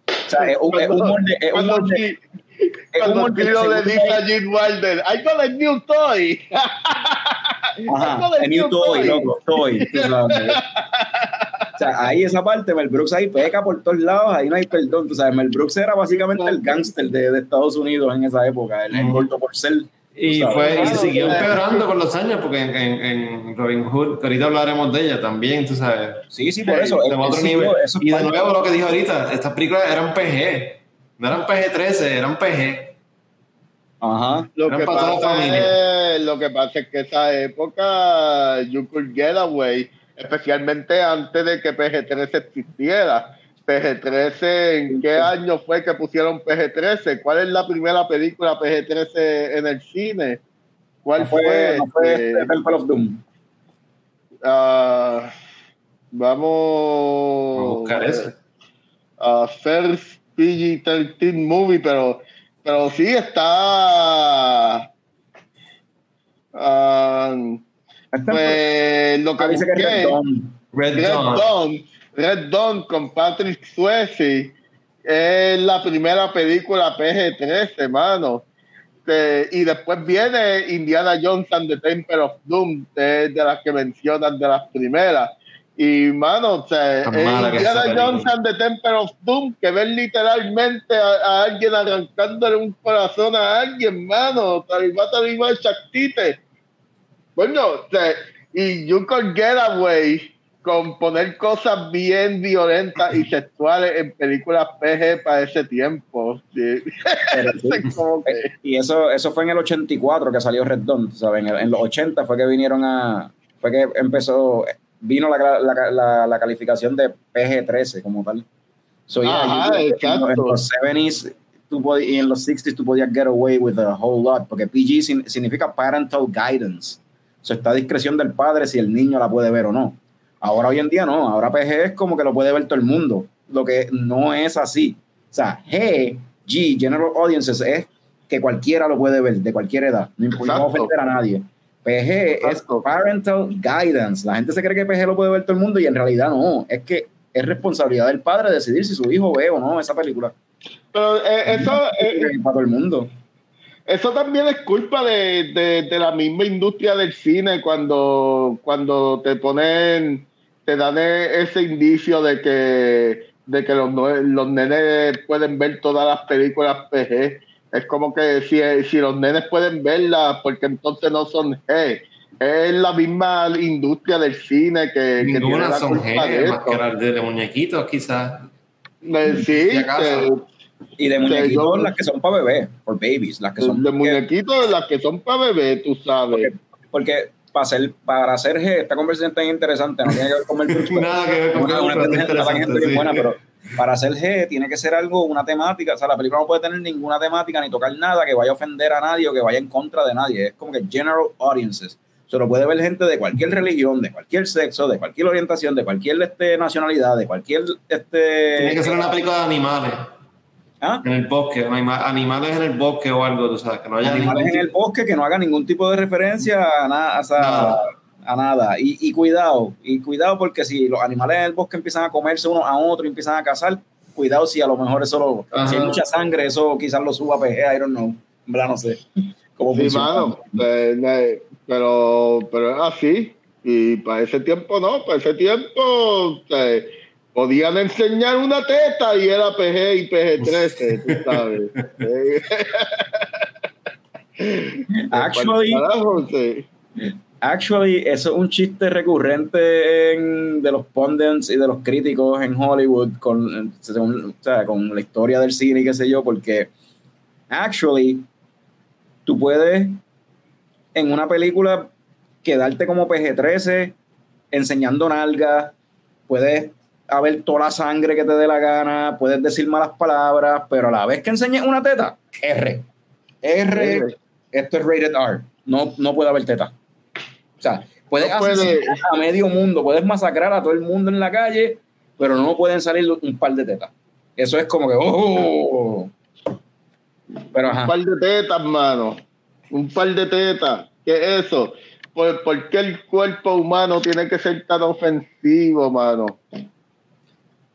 o sea, es un, es de, es de, cuando el tío le dice a Wilder, I got a new toy. Ajá, a new toy, loco, toy. o sea, ahí esa parte, Mel Brooks ahí peca por todos lados, ahí no hay perdón. Tú sabes, Mel Brooks era básicamente el gángster de, de, Estados Unidos en esa época, el, el gordo por ser Y, fue, y siguió empeorando con los años, porque en, en, Robin Hood, que ahorita hablaremos de ella también, tú sabes. Sí, sí, por eso. otro nivel. y de nuevo lo que dijo ahorita, estas películas eran PG, no eran PG-13, eran PG. Ajá. Lo que, pasa es, lo que pasa es que esa época, You Could Get Away, especialmente antes de que PG-13 existiera, PG-13, ¿en qué año fue que pusieron PG-13? ¿Cuál es la primera película PG-13 en el cine? ¿Cuál fue? No fue este, el of Doom. Uh, vamos a buscar ese. Uh, first PG-13 movie, pero, pero sí está. Uh, pues, lo que busqué, Red Dawn. Red, Red Dawn Red Dawn con Patrick Swayze es la primera película PG-13, hermano. y después viene Indiana Jones and the Temple of Doom, de, de las que mencionan de las primeras. Y, mano, o sea, Indiana Jones and the Temple of Doom, que ven literalmente a, alguien arrancándole un corazón a alguien, mano. Talibá, talibá, chactite. Bueno, o sea, y You Can Get Away con poner cosas bien violentas y sexuales en películas PG para ese tiempo. Y eso, eso fue en el 84 que salió Red Dawn, ¿sabes? En, los 80 fue que vinieron a... Fue que empezó... Vino la, la, la, calificación de PG-13 como tal. En los 70s y en los 60s tú podías get away with a whole lot, porque PG significa parental guidance. O sea, está a discreción del padre si el niño la puede ver o no. Ahora hoy en día no, ahora PG es como que lo puede ver todo el mundo, lo que no es así. O sea, G, G, General Audiences, es que cualquiera lo puede ver, de cualquier edad, no importa ofender a nadie. PG es Parental Guidance. La gente se cree que PG lo puede ver todo el mundo y en realidad no, es que es responsabilidad del padre decidir si su hijo ve o no esa película. Pero eh, eso es eh, para todo el mundo. Eso también es culpa de, de, la misma industria del cine cuando, cuando te ponen te dan e-, ese indicio de que, de que los, los nenes pueden ver todas las películas PG. Es como que si, si los nenes pueden verlas, porque entonces no son G. Es la misma industria del cine que, que tiene la son G, más que de, muñequitos, quizás. Eh, sí, y de muñequitos las que son para bebé, por babies, las que son de muñequitos las que son para bebé, tú sabes. porque para hacer, para hacer G, esta conversación tan interesante, no tiene que ver con el Nada que ver con una, una, buena, pero para hacer G tiene que ser algo, una temática, o sea, la película no puede tener ninguna temática ni tocar nada que vaya a ofender a nadie o que vaya en contra de nadie, es como que general audiences. Se lo puede ver gente de cualquier religión, de cualquier sexo, de cualquier orientación, de cualquier este, nacionalidad, de cualquier... Este, tiene que ser una película de animales. ¿Ah? En el bosque, animales en el bosque o algo, tú sabes, que no haya Animales en el bosque que no haga ningún tipo de referencia a, nada, a nada. Y, cuidado, y cuidado porque si los animales en el bosque empiezan a comerse uno a otro y empiezan a cazar, cuidado si a lo mejor eso lo, si hay mucha sangre, eso quizás lo suba a PG, I don't know. no sé. ¿Cómo sí, mano, pero, pero es así. Y para ese tiempo no, para ese tiempo podían enseñar una teta y era PG y PG-13, tú sabes. actually, actually, eso es un chiste recurrente de los pundits y de los críticos en Hollywood con, o sea, con la historia del cine y qué sé yo, porque actually, tú puedes en una película quedarte como PG-13 enseñando nalgas, puedes a ver toda la sangre que te dé la gana, puedes decir malas palabras, pero a la vez que enseñes una teta, R. R, esto es rated R. No, no puede haber teta. O sea, puedes hacer a medio mundo, puedes masacrar a todo el mundo en la calle, pero no pueden salir un par de tetas. Eso es como que, oh. Pero, Un par de tetas, mano. Un par de tetas. ¿Qué es eso? ¿Por, ¿Por, qué el cuerpo humano tiene que ser tan ofensivo, mano?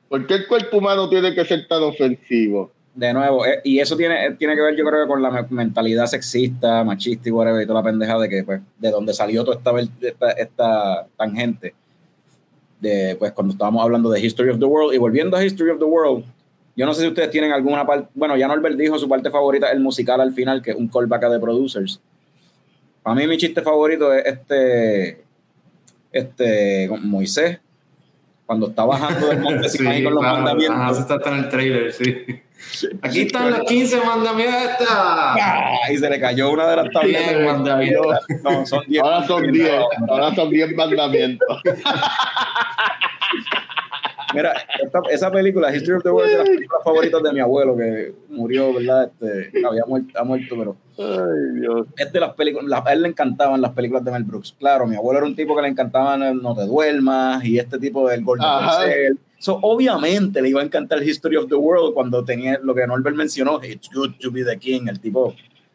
¿Por qué el cuerpo humano tiene que ser tan ofensivo? De nuevo, eh, y eso tiene, tiene que ver, yo creo, con la mentalidad sexista, machista y whatever, y toda la pendeja de que, pues, de donde salió toda esta, esta, tangente. De, pues, cuando estábamos hablando de History of the World, y volviendo a History of the World, yo no sé si ustedes tienen alguna parte, bueno, ya Norbert dijo su parte favorita, el musical al final, que es un callback a The Producers. Para mí mi chiste favorito es este, este Moisés, cuando está bajando del monte Sí, Sinaí con los claro, mandamientos. ajá, eso está en el trailer, sí. Aquí están los 15 mandamientos. ¡Ah! Y se le cayó una de las tabletas. Diez mandamientos. No, son 10. Ahora son 10, ahora son 10 mandamientos. Mira, esta- esa película, History of the World, es de las películas favoritas de mi abuelo, que murió, ¿verdad? Este, había muerto, ha muerto, pero Ay, Dios. es de las películas, las- a él le encantaban las películas de Mel Brooks. Claro, mi abuelo era un tipo que le encantaban el No te duermas y este tipo del Golden Ajá. So, obviamente le iba a encantar History of the World cuando tenía lo que Norbert mencionó, It's good to be the king, el tipo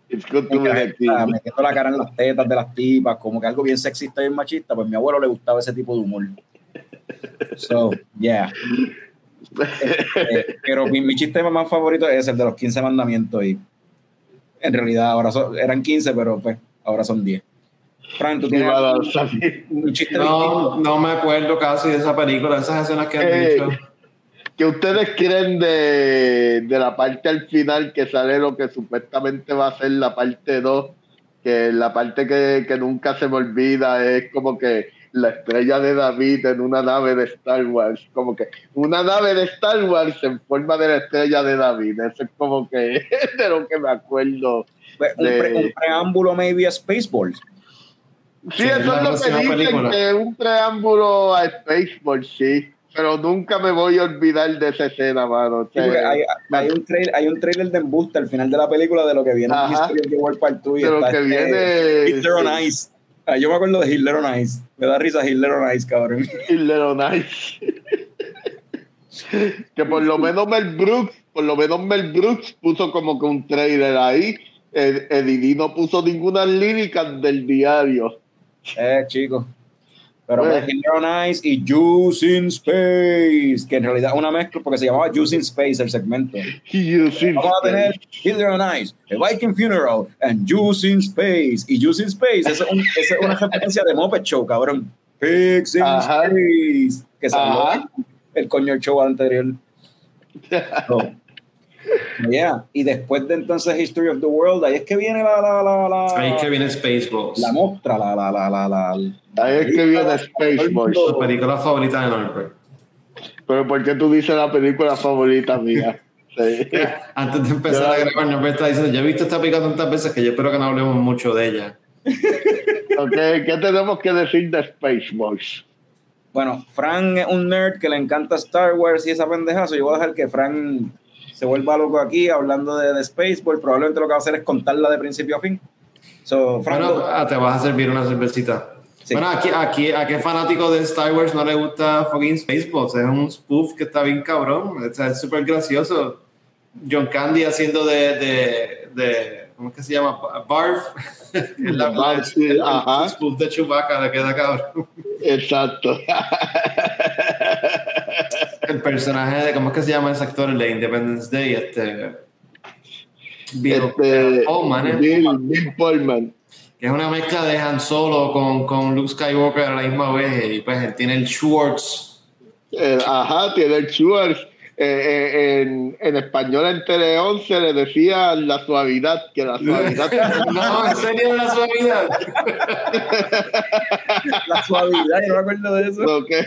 It's good to be the king. ah, metiendo la cara en las tetas de las tipas, como que algo bien sexista y bien machista, pues a mi abuelo le gustaba ese tipo de humor. So, yeah. Eh, pero mi, mi chiste más favorito es el de los 15 mandamientos y en realidad ahora son- eran 15, pero pues ahora son 10. Fran, tú tienes un chiste No, no me acuerdo casi de esa película, esas escenas que han Eh, dicho. ¿Qué ustedes creen de, de la parte al final que sale lo que supuestamente va a ser la parte 2? Que la parte que, que nunca se me olvida es como que la estrella de David en una nave de Star Wars. Como que una nave de Star Wars en forma de la estrella de David. Eso es como que de lo que me acuerdo. Pues, un, pre- un preámbulo maybe a Spaceballs. Sí, eso es lo que dicen, película. que es un preámbulo a Spaceball, sí. Pero nunca me voy a olvidar de esa escena, mano. Sí, hay, hay un trailer, hay un trailer de embuste al final de la película de lo que viene Ajá. The World Part 2 y de lo que este viene Hitler on sí, Ice. Ah, yo me acuerdo de Hitler on Ice. Me da risa Hitler on Ice, cabrón. Hitler on Ice. que por lo menos Mel Brooks, por lo menos Mel Brooks puso como que un trailer ahí. Ed- Eddie no puso ninguna lírica del diario. Eh, chicos. Pero Pues- pues, Hitler on Ice y Juice in Space, que en realidad es una mezcla porque se llamaba Juice in Space el segmento. Using Vamos a tener Hitler on Ice, The Viking Funeral, and Juice in Space. Y Juice in Space es, un- es una referencia de Muppet Show, cabrón. Pigs in Ajá. Space. Que salió Ajá. el coño del show anterior. So, yeah. Y después de entonces History of the World, ahí es que viene la, la, la, la, Ahí que viene Spaceballs. la mostra, la, la, la, la, la, Ahí es que viene Spaceballs. Tu película favorita de Norbert. Pero ¿por qué tú dices la película favorita mía? Sí. Antes de empezar a grabar, Norbert está diciendo, yo he visto esta película tantas veces que yo espero que no hablemos mucho de ella. Ok, ¿Qué tenemos que decir de Spaceballs? Bueno, Fran es un nerd que le encanta Star Wars y esa pendejazo. Yo voy a dejar que Fran se vuelva loco aquí hablando de, de Spaceball. Probablemente lo que va a hacer es contarla de principio a fin. So, Fran, Bueno, ah, te vas a servir una cervecita. Sí. Bueno, aquí, aquí, ¿a qué fanático de Star Wars no le gusta fucking Spaceballs? Es un spoof que está bien cabrón. O sea, es súper gracioso. John Candy haciendo de, de, de ¿cómo es que se llama? Barf. La- Barf, sí, el- el ajá. spoof de Chewbacca le queda cabrón. Exacto. El personaje de, ¿cómo es que se llama ese actor? El de Independence Day, este... Bill Este, Pullman, ¿eh? Bill, Bill Pullman. que es una mezcla de Han Solo con, con Luke Skywalker a la misma vez y pues él tiene el Schwartz Eh, ajá, tiene el Schwartz. Eh, eh, en, en español en Tele 11 le decía la suavidad, que la suavidad no, en serio la suavidad la suavidad, yo no me acuerdo de eso. lo que,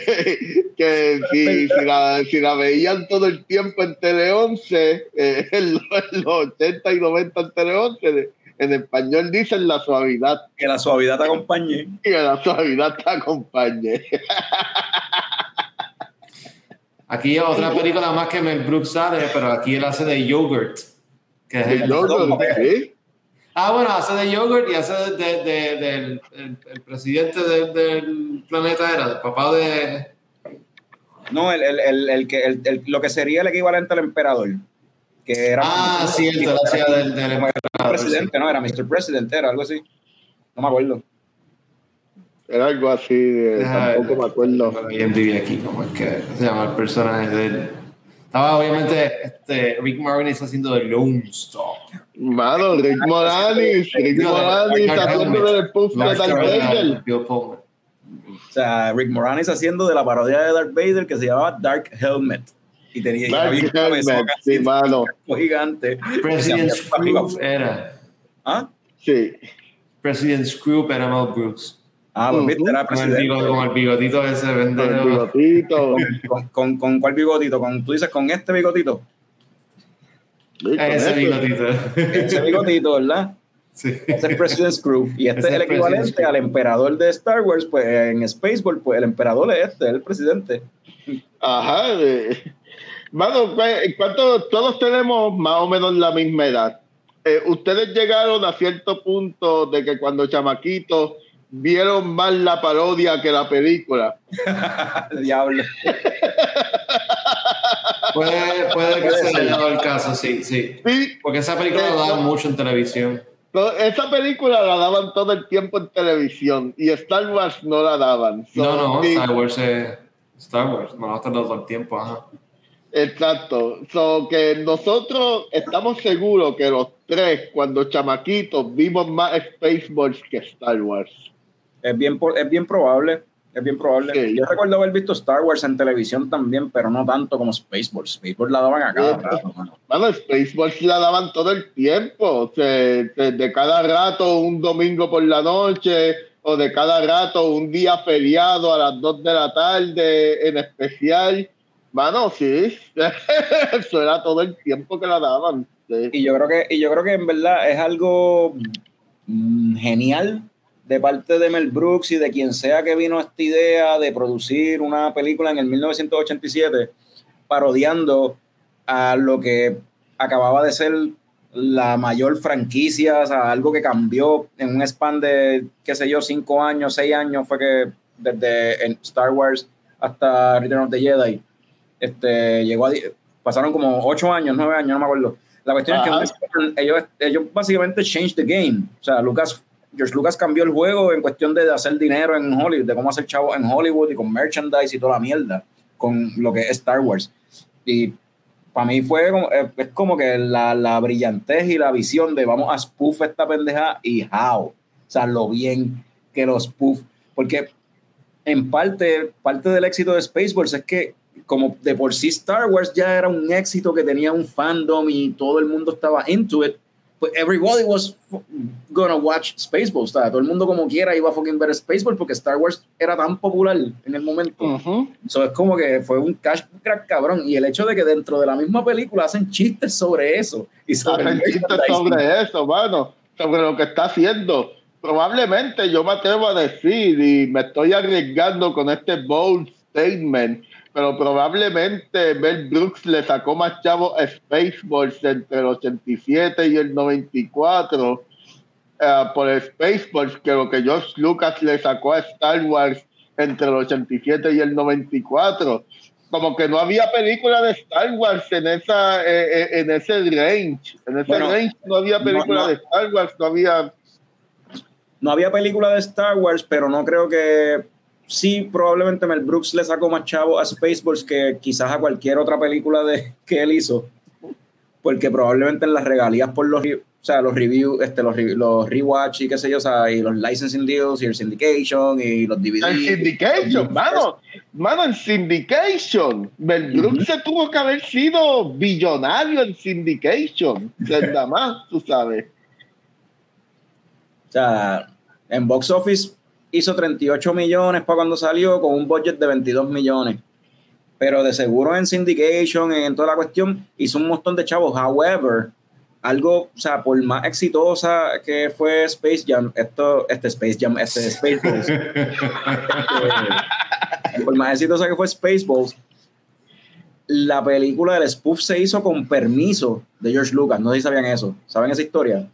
que si, si, la, si la veían todo el tiempo en Tele 11, eh, en, los, en los 80 y 90 en Tele 11, en español dicen la suavidad, Que la suavidad te acompañe. que la suavidad te acompañe. aquí otra película más que Mel Brooks sale pero aquí él hace de yogurt que es el- Yo no- ¿sí? ah bueno hace de yogurt y hace de, de- de- del el, el presidente del, del planeta era el papá de No, el, el, que, lo que sería el equivalente al emperador. Que era. ah sí el de la ciudad del, del sí. presidente, no, era Mr. President, era algo así. No me acuerdo. Era algo así, Deja tampoco me acuerdo. Bueno, IMDb aquí, ¿cómo es que se llama el personaje de él? Estaba obviamente este, Rick Moranis haciendo de Lone Star. Mano, Rick Moranis, Rick de- Moranis Dark haciendo del puff de Darth Vader. O sea, Rick Moranis haciendo de la parodia de Darth Vader que se llamaba Dark Helmet. Y tenía y Dark cabezón Helmet, sí, mano. gigante. arriba. Proof era. ¿Ah? Sí. President Screw era Mel Brooks. Ah, pues viste, era Con el, presidente. con el bigotito ese Con el bigotito. ¿Con, con, con cuál bigotito? ¿Con, tú dices con este bigotito. Sí, Ese eso. bigotito. Ese bigotito, ¿verdad? Sí. Ese es President Screw. Y este es el equivalente al emperador de Star Wars, pues en Spaceball, pues el emperador es este, el presidente. Ajá. Mano, ¿cu- ¿cuánto? Todos tenemos más o menos la misma edad. Eh, Ustedes llegaron a cierto punto de que cuando chamaquitos vieron más la parodia que la película. Diablo. Puede, puede que se haya dado el caso, sí, sí. Sí, Porque esa película la daban mucho en televisión. no, esa película la daban todo el tiempo en televisión y Star Wars no la daban. So, No, no, sí, Star Wars es Star Wars, no va a estar todo el tiempo, ajá. Exacto. So que nosotros estamos seguros que los tres, cuando chamaquitos, vimos más Spaceballs que Star Wars. Es bien, es bien probable. Es bien probable. Sí. Yo recuerdo haber visto Star Wars en televisión también, pero no tanto como Spaceballs. Spaceballs la daban a cada Sí. rato, mano. Bueno, Spaceballs la daban todo el tiempo. De cada rato un domingo por la noche o de cada rato un día feriado a las 2 de la tarde en especial. Mano, sí. Eso era todo el tiempo que la daban. sí. Y yo creo que, y yo creo que en verdad es algo mm, genial de parte de Mel Brooks y de quien sea que vino esta idea de producir una película en el 1987 parodiando a lo que acababa de ser la mayor franquicia, o sea, algo que cambió en un span de, qué sé yo, cinco años, seis años, fue que desde en Star Wars hasta Return of the Jedi, este, llegó a, pasaron como ocho años, nueve años, no me acuerdo. La cuestión Ajá. es que ellos, ellos básicamente changed the game. O sea, Lucas, George Lucas cambió el juego en cuestión de hacer dinero en Hollywood, de cómo hacer chavo en Hollywood y con merchandise y toda la mierda, con lo que es Star Wars. Y para mí fue como, eh, es como que la, la brillantez y la visión de vamos a spoof esta pendeja y how. O sea, lo bien que los spoof. Porque en parte, parte del éxito de Spaceballs es que como de por sí Star Wars ya era un éxito que tenía un fandom y todo el mundo estaba into it, everybody was gonna watch Spaceballs. Sea, todo el mundo como quiera iba a fucking ver Spaceballs porque Star Wars era tan popular en el momento. Ujú. So, es como que fue un cash grab cabrón. Y el hecho de que dentro de la misma película hacen chistes sobre eso. Y sobre Hacen chistes sobre eso, mano, sobre lo que está haciendo. Probablemente yo me atrevo a decir, y me estoy arriesgando con este bold statement, pero probablemente Mel Brooks le sacó más chavo a Spaceballs entre el 87 y el 94 eh, por Spaceballs que lo que George Lucas le sacó a Star Wars entre el 87 y el 94 como que no había película de Star Wars en esa eh, eh, en ese range en ese Bueno, range no había película no. de Star Wars no había No había película de Star Wars, pero no creo que. Sí, probablemente Mel Brooks le sacó más chavo a Spaceballs que quizás a cualquier otra película de, que él hizo. Porque probablemente en las regalías por los, o sea, los reviews, este, los, los rewatch y qué sé yo, o sea, y los licensing deals y el syndication y los DVD. en Syndication mano mano en Syndication Mel Brooks se tuvo que haber sido billonario en Syndication nada más tú sabes O sea, en box office hizo 38 millones para cuando salió con un budget de 22 millones. Pero de seguro en syndication, en toda la cuestión, hizo un montón de chavos. However, algo, o sea, por más exitosa que fue Space Jam, esto, este Space Jam, este Spaceballs, este, por más exitosa que fue Spaceballs, la película del spoof se hizo con permiso de George Lucas. No sé si sabían eso. ¿Saben esa historia?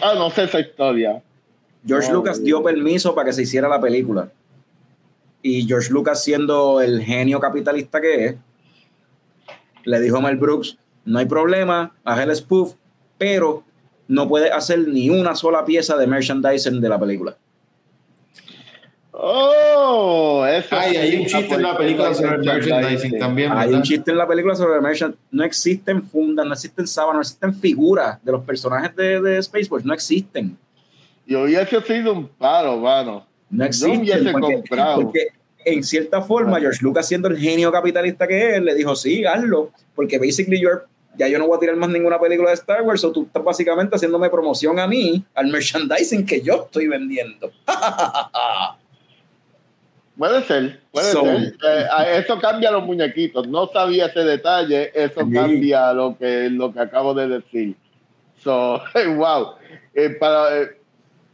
ah no sé esa historia George Oh, Lucas dio permiso para que se hiciera la película. Y George Lucas, siendo el genio capitalista que es, le dijo a Mel Brooks: No hay problema, haz el spoof, pero no puedes hacer ni una sola pieza de merchandising de la película. Oh, eso Ay, hay un chiste en la película sobre el merchandising también, Hay un chiste en la película sobre el merchandising. No existen fundas, no existen sábanas, no existen figuras de los personajes de, de Spaceballs, no existen. Y hubiese sido un paro, mano. No Yo hubiese existe. Porque, comprado. porque en cierta forma, George Lucas, siendo el genio capitalista que es, le dijo, sí, hazlo, porque basically you're ya yo no voy a tirar más ninguna película de Star Wars, o tú estás básicamente haciéndome promoción a mí, al merchandising que yo estoy vendiendo. Puede ser, puede ser. Eh, eso cambia los muñequitos. No sabía ese detalle, eso cambia lo que, lo que acabo de decir. So, wow. Eh, para, eh,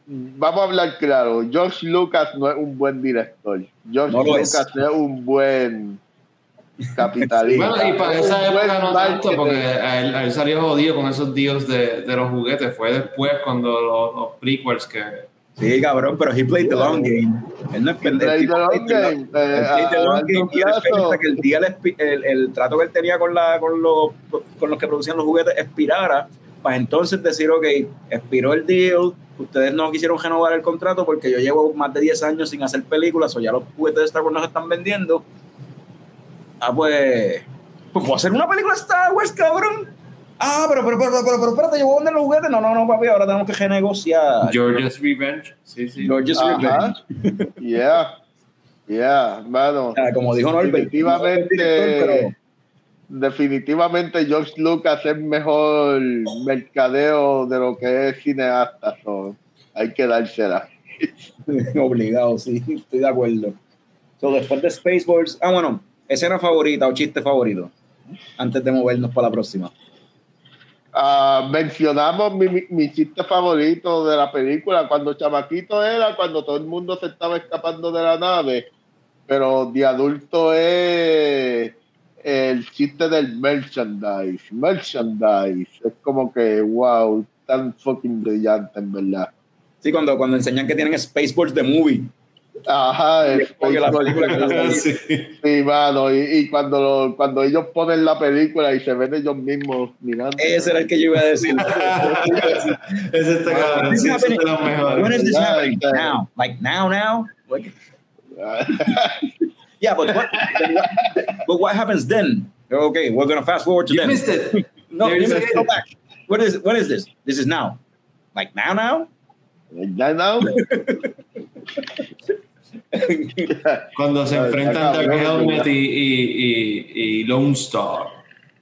vamos a hablar claro. George Lucas no es un buen director. George Lucas es. es un buen capitalista. Bueno, y para esa época no tanto, porque él, él, salió jodido con esos dios de, de, los juguetes. Fue después cuando los, los prequels que. Sí, cabrón, pero he played the long game. Él no es pendejo. Played the long game y que el día el, el, el, trato que él tenía con, la, con, los, con los que producían los juguetes expirara, para entonces decir, ok, expiró el deal, ustedes no quisieron renovar el contrato porque yo llevo más de 10 años sin hacer películas o ya los juguetes de Star Wars no se están vendiendo Ah, pues. Pues puedo hacer una película Star Wars, cabrón. Ah, pero, pero, pero, pero, pero, espérate, yo voy a vender los juguetes. No, no, no, papi, ahora tenemos que renegociar. George's Revenge. Sí, sí. George's Revenge. yeah. Yeah. Ah, como dijo Norbert. Definitivamente. Definitivamente George Lucas es mejor mercadeo de lo que es cineasta. So, hay que dársela. Obligado, sí, estoy de acuerdo. So, después de Spaceballs, ah, bueno, escena favorita o chiste favorito antes de movernos para la próxima. Uh, mencionamos mi, mi, mi, chiste favorito de la película cuando chamaquito era cuando todo el mundo se estaba escapando de la nave pero de adulto es el chiste del merchandise merchandise es como que wow tan fucking brillante en verdad sí cuando, cuando enseñan que tienen Spaceballs de movie Ajá, es porque la película que sí. sí, mano, y, y, cuando, lo, cuando ellos ponen la película y se ven ellos mismos mirando. Ese era el que yo iba a decir. Ese está cabrón. This is happening. When is this happening? Now. Like now, now? Like, yeah, but what, but what happens then? Okay, we're going to fast forward to you then. missed it. No, you missed it. Go back. What is, what is this? This is now. Like now, now? Like now? Cuando se enfrentan Dark Helmet y, y, y, y, Lone Star.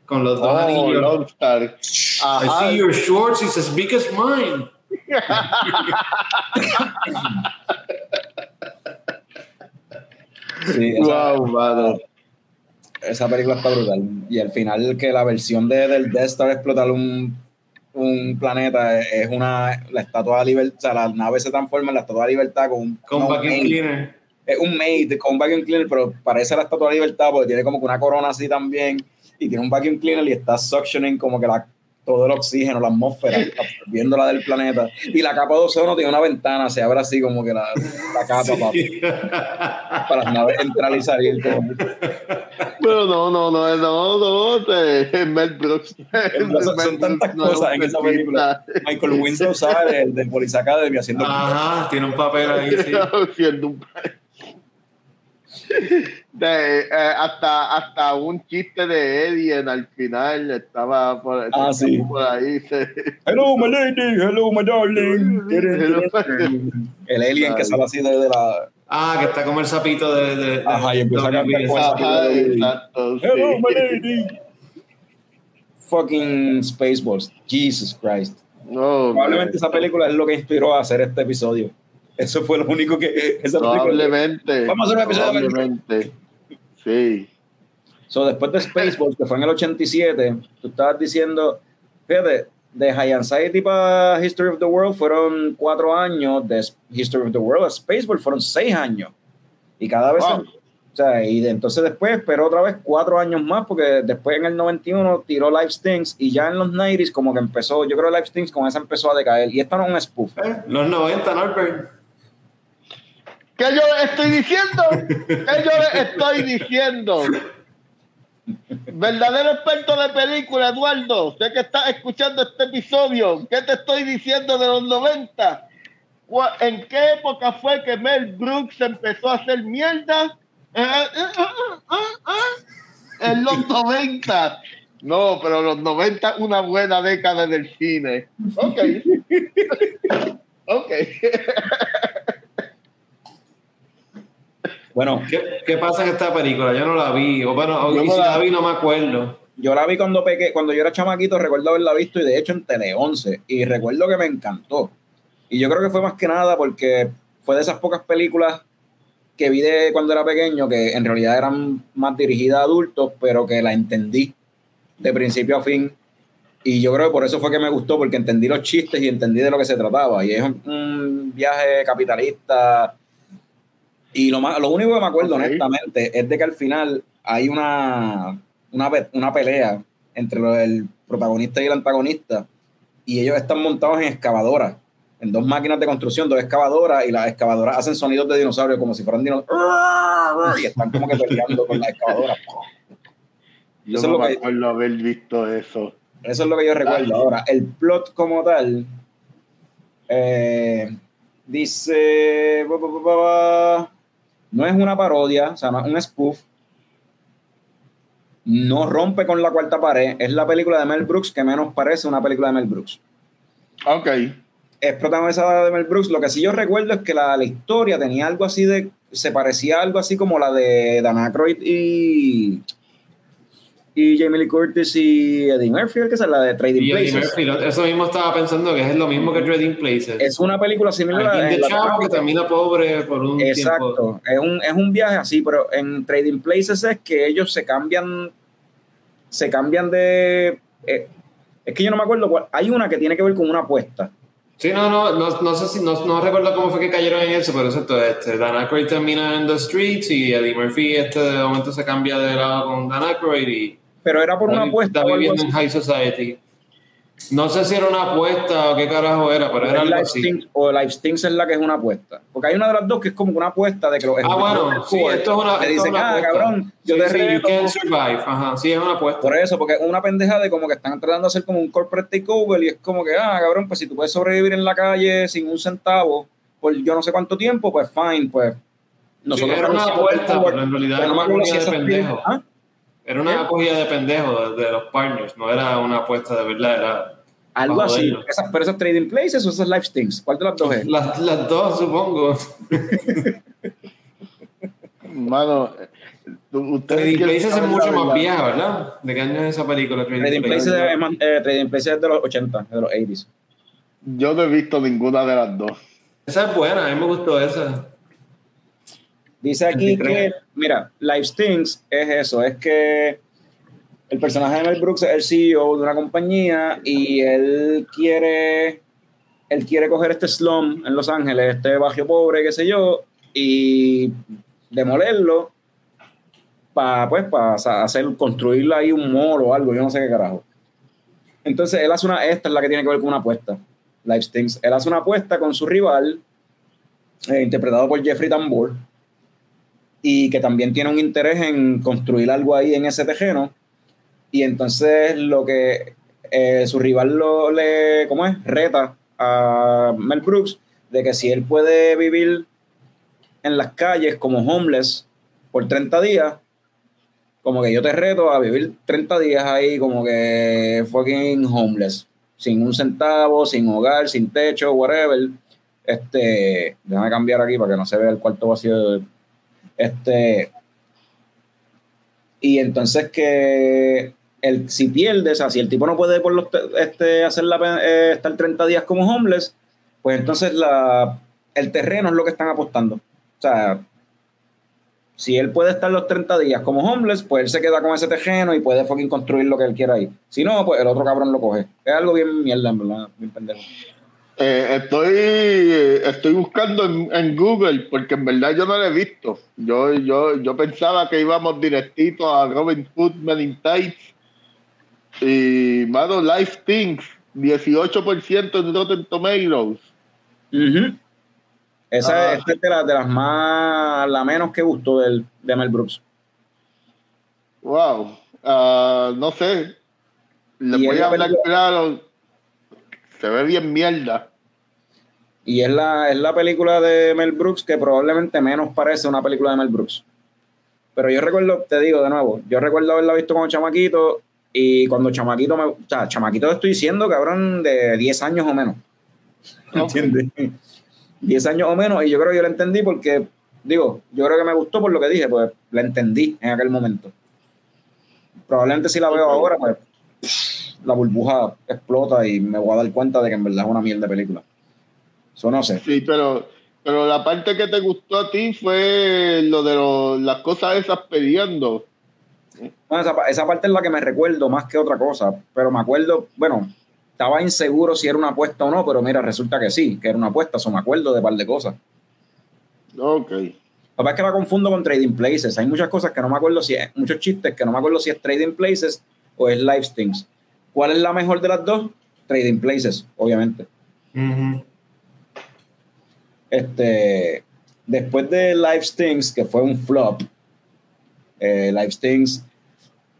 Con los dos oh, anillos. Lone Star. Ajá. I see your shorts, it's as big as mine. sí, esa, wow, mano. Esa película está brutal. Y al final que la versión de, del Death Star explotar un un planeta es una la estatua de libertad, o sea, la nave se transforma en la estatua de libertad con un con vacuum cleaner. Es un mate con un vacuum cleaner, pero parece la estatua de libertad porque tiene como que una corona así también y tiene un vacuum cleaner y está suctioning como que la, todo el oxígeno, la atmósfera, absorbiendo la del planeta. Y la capa de ozono tiene una ventana, se abre así como que la, la capa sí. para, para las naves entrar y salir. Como... Pero no, no, no, no, no, te, Mel Brooks. Son, son tantas no, cosas en esa película. Michael Winslow sabe del, del Police Academy haciendo. Ajá, tiene un papel ahí. Sí. Haciendo un de, eh, hasta, hasta un chiste de Eddie en al final estaba por, ah, estaba sí. por ahí. Se... Hello, my lady, hello, my darling. el alien que sale así desde la. Ah, que está como el sapito de. de, de Ajá, y empieza a cantar con Ajá, exacto, sí. Hello, my lady. Fucking Spaceballs. Jesus Christ. No, Probablemente man. esa película es lo que inspiró a hacer este episodio. Eso fue lo único que. Esa probablemente. Película, Vamos a hacer un episodio probablemente. Sí. So, después de Spaceballs, que fue en el 87, tú estabas diciendo, fíjate, de High Anxiety para History of the World fueron cuatro años, de History of the World a Spaceballs fueron seis años. Y cada vez. Wow. O sea, y de, entonces después esperó otra vez cuatro años más, porque después en el 91 tiró Life Stings y ya en los 90s como que empezó, yo creo que Life Stings con esa empezó a decaer. Y esto no es un spoof. ¿Eh? Los 90, Norbert. ¿Qué yo estoy diciendo? ¿Qué yo estoy diciendo? Verdadero experto de película, Eduardo. Sé que estás escuchando este episodio. ¿Qué te estoy diciendo de los 90? ¿En qué época fue que Mel Brooks empezó a hacer mierda? En los 90. No, pero los 90 una buena década del cine. Ok. ok. Bueno, ¿Qué, ¿qué, pasa en esta película? Yo no la vi. O bueno, no y si la vi no me acuerdo. yo la vi cuando pequé, cuando yo era chamaquito, recuerdo haberla visto y de hecho en Tele 11 y recuerdo que me encantó. Y yo creo que fue más que nada porque fue de esas pocas películas que vi de cuando era pequeño que en realidad eran más dirigidas a adultos, pero que la entendí de principio a fin. Y yo creo que por eso fue que me gustó, porque entendí los chistes y entendí de lo que se trataba. Y es un, viaje capitalista. Y lo, más, lo único que me acuerdo, honestamente, es de que al final hay una, una, una pelea entre el protagonista y el antagonista. Y ellos están montados en excavadoras en dos máquinas de construcción, dos excavadoras, y las excavadoras hacen sonidos de dinosaurio como si fueran dinosaurios. Y están como que peleando con las excavadoras. Yo eso no me acuerdo haber visto eso. Eso es lo que yo recuerdo. Ahora, el plot como tal eh, dice no es una parodia, o sea, no es un spoof. No rompe con la cuarta pared. Es la película de Mel Brooks que menos parece una película de Mel Brooks. Ok es protagonizada de Mel Brooks. Lo que sí yo recuerdo es que la, la, historia tenía algo así de. Se parecía algo así como la de Dan Aykroyd y. Y Jamie Lee Curtis y Eddie Murphy, que es la de Trading Places. Murphy, eso mismo estaba pensando que es lo mismo que Trading Places. Es una película similar a. de chavo que termina pobre por un Exacto. Es un, es un viaje así, pero en Trading Places es que ellos se cambian. Se cambian de. Eh, es que yo no me acuerdo cuál. Hay una que tiene que ver con una apuesta Sí, no, no, no, no sé si, no, no, recuerdo cómo fue que cayeron en eso, pero exacto, este, Dan Aykroyd termina en The Streets y Eddie Murphy este de momento se cambia de lado con Dan Aykroyd y... Pero era por una apuesta. Está viviendo en High Society. No sé si era una apuesta o qué carajo era, pero era algo así. o Life Stinks es la que es una apuesta. Porque hay una de las dos que es como una apuesta de que los Ah, bueno, sí, esto es una. Le dicen, ah, cabrón, yo sí, te you can survive. Ajá, sí, es una apuesta. Por eso, porque es una pendeja de como que están tratando de hacer como un corporate takeover y es como que, ah, cabrón, pues si tú puedes sobrevivir en la calle sin un centavo por yo no sé cuánto tiempo, pues fine, pues. Nosotros sí, era una apuesta, pero en realidad era una acogida de pendejo. ¿Ah? Era una acogida de pendejo de, de los partners, no era una apuesta de verdad, era algo así. pero esas trading places o esas life things. ¿Cuál de las dos es? Las, las dos, supongo. Mano, Trading Places es mucho más vieja, ¿verdad? ¿De qué año es esa película? Trading, Places, es, eh, Trading Places es de los 80, de los 80s. Yo no he visto ninguna de las dos. Esa es buena, a mí me gustó esa. Dice aquí que, mira, Life Things es eso, es que el personaje de Mel Brooks es el CEO de una compañía y él quiere él quiere coger este slum en Los Ángeles, este barrio pobre, qué sé yo, y demolerlo para pues para hacer construirle ahí un mall o algo, yo no sé qué carajo. Entonces él hace una esta es la que tiene que ver con una apuesta. Life Stings. Él hace una apuesta con su rival eh, interpretado por Jeffrey Tambor y que también tiene un interés en construir algo ahí en ese terreno y entonces lo que eh, su rival lo, le, ¿cómo es? Reta a Mel Brooks de que si él puede vivir en las calles como homeless por 30 días, como que yo te reto a vivir 30 días ahí como que fucking homeless, sin un centavo, sin hogar, sin techo, whatever. Este, déjame cambiar aquí para que no se vea el cuarto vacío. Este, y entonces que el, si pierdes, o sea, si el tipo no puede por los, este, hacer la, eh, estar 30 días como homeless, pues entonces la, el terreno es lo que están apostando. O sea, si él puede estar los 30 días como homeless, pues él se queda con ese terreno y puede fucking construir lo que él quiera ahí. Si no, pues el otro cabrón lo coge. Es algo bien mierda, en verdad, bien pendejo. Eh, estoy, estoy buscando en, Google porque en verdad yo no lo he visto. Yo, yo, yo pensaba que íbamos directito a Robin Hood Men in Tights y, mano, Life Things, 18% en Rotten Tomatoes. Esa, ah. es de, la, de, las más, la menos que gustó del, de Mel Brooks. Wow. Uh, no sé. Le voy a hablar claro. Se ve bien mierda. Y es la, es la película de Mel Brooks que probablemente menos parece una película de Mel Brooks. Pero yo recuerdo, te digo de nuevo, yo recuerdo haberla visto como chamaquito y cuando chamaquito me. O sea, chamaquito estoy diciendo, cabrón, de 10 años o menos. ¿Entiendes? 10 años o menos. Y yo creo que yo la entendí porque, digo, yo creo que me gustó por lo que dije, pues la entendí en aquel momento. probablemente si la veo ahora, pues la burbuja explota y me voy a dar cuenta de que en verdad es una mierda de película. Eso no sé. Sí, pero, pero la parte que te gustó a ti fue lo de las cosas esas peleando. esa, esa parte es la que me recuerdo más que otra cosa, pero me acuerdo, bueno, estaba inseguro si era una apuesta o no, pero mira, resulta que sí, que era una apuesta, eso me acuerdo de un par de cosas. Ok. Que es que la confundo con Trading Places. Hay muchas cosas que no me acuerdo si es, muchos chistes que no me acuerdo si es Trading Places o es Live Stings. ¿Cuál es la mejor de las dos? Trading Places, obviamente. Este, después de Live Stings, que fue un flop, eh, Live Stings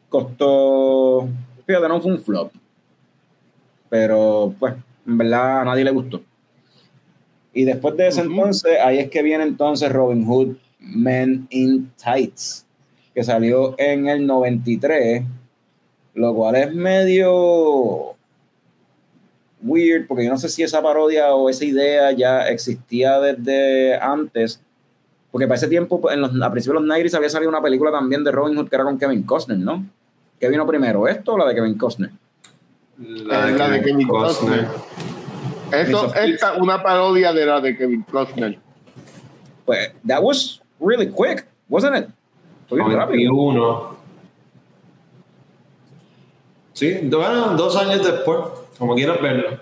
costó, fíjate, no fue un flop, pero pues en verdad a nadie le gustó. Y después de ese entonces, ahí es que viene entonces Robin Hood Men in Tights, que salió en el 93, lo cual es medio weird, porque yo no sé si esa parodia o esa idea ya existía desde antes, porque para ese tiempo, en los, a principios de los 90 había salido una película también de Robin Hood que era con Kevin Costner, ¿no? ¿Qué vino primero, esto o la de Kevin Costner? La de, Kevin Costner. Eso es una parodia de la de Kevin Costner. Pues, that was really quick, wasn't it? Fue rápido. Uno. Sí, bueno, dos años después, como quieras verlo.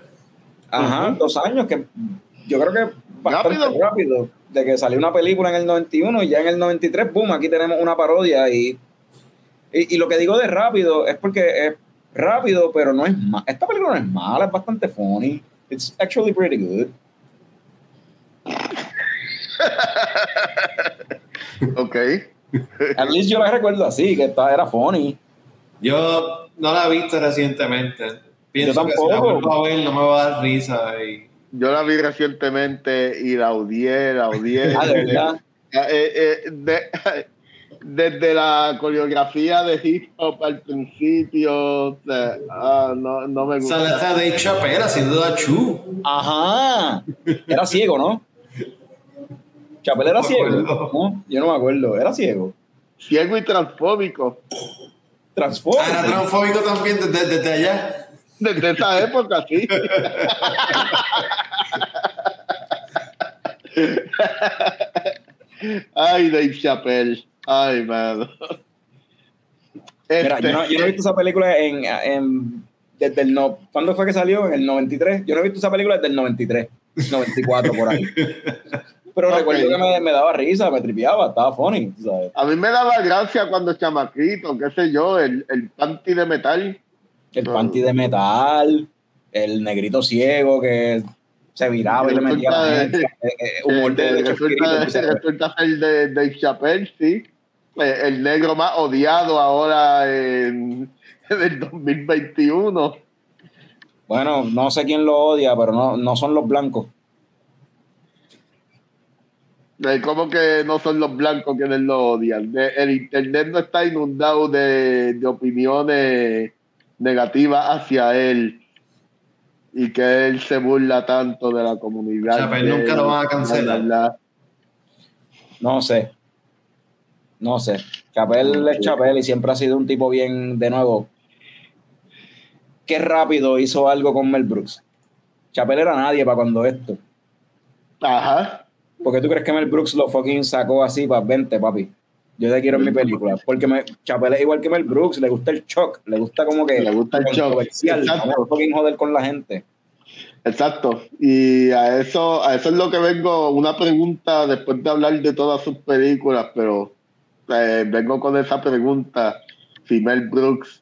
Ajá, dos años que yo creo que bastante rápido. rápido. De que salió una película en el 91 y ya en el 93, boom, aquí tenemos una parodia y, y, y lo que digo de rápido es porque es rápido, pero no es mal. Esta película no es mala, es bastante funny. It's actually pretty good. ok. At least yo la recuerdo así, que esta era funny. Yo no la he visto recientemente. Pienso yo tampoco. que si la a ver no me va a dar risa. Yo la vi recientemente y la odié, la odié. Ah, de verdad. Eh, eh, desde la coreografía de hip hop al principio, ah, no, no, me gusta. Esa de Chapera, sin duda, Chu. Ajá. Era ciego, ¿no? Chapel era ciego. ¿no? Yo no me acuerdo. Era ciego. Ciego y transfóbico. Transfóbico. Ah, era transfóbico también desde, desde allá. Desde esa época, sí. Ay, Dave Chappelle. Ay, man. Mira, yo no, yo no, he visto esa película en, en, desde el no, ¿cuándo fue que salió? En el 93. Yo no he visto esa película desde el 93, 94 por ahí. Pero recuerdo que me, me, daba risa, me tripeaba, estaba funny. ¿sabes? A mí me daba gracia cuando chamaquito, qué sé yo, el, el panty de metal. El panty de metal, el negrito ciego que se viraba y le metía eh, eh, humor de, de, resulta, ser de Dave Chappelle, sí. Eh, el negro más odiado ahora en, en el 2021. Bueno, no sé quién lo odia, pero no, no son los blancos. ¿Cómo que no son los blancos quienes lo odian? El internet no está inundado de, de opiniones negativas hacia él y que él se burla tanto de la comunidad. Chapel nunca lo van a cancelar. No sé. No sé. Chapel es Chapel y siempre ha sido un tipo bien, de nuevo. Qué rápido hizo algo con Mel Brooks. Chapel era nadie para cuando esto. Ajá. ¿Por qué tú crees que Mel Brooks lo fucking sacó así para 20, papi? Yo te quiero en mi película. Porque me, Chapel es igual que Mel Brooks, le gusta el shock, le gusta como que. Le gusta el shock. No fucking joder con la gente. Exacto. Y a eso, a eso es lo que vengo, una pregunta después de hablar de todas sus películas, pero eh, vengo con esa pregunta. Si Mel Brooks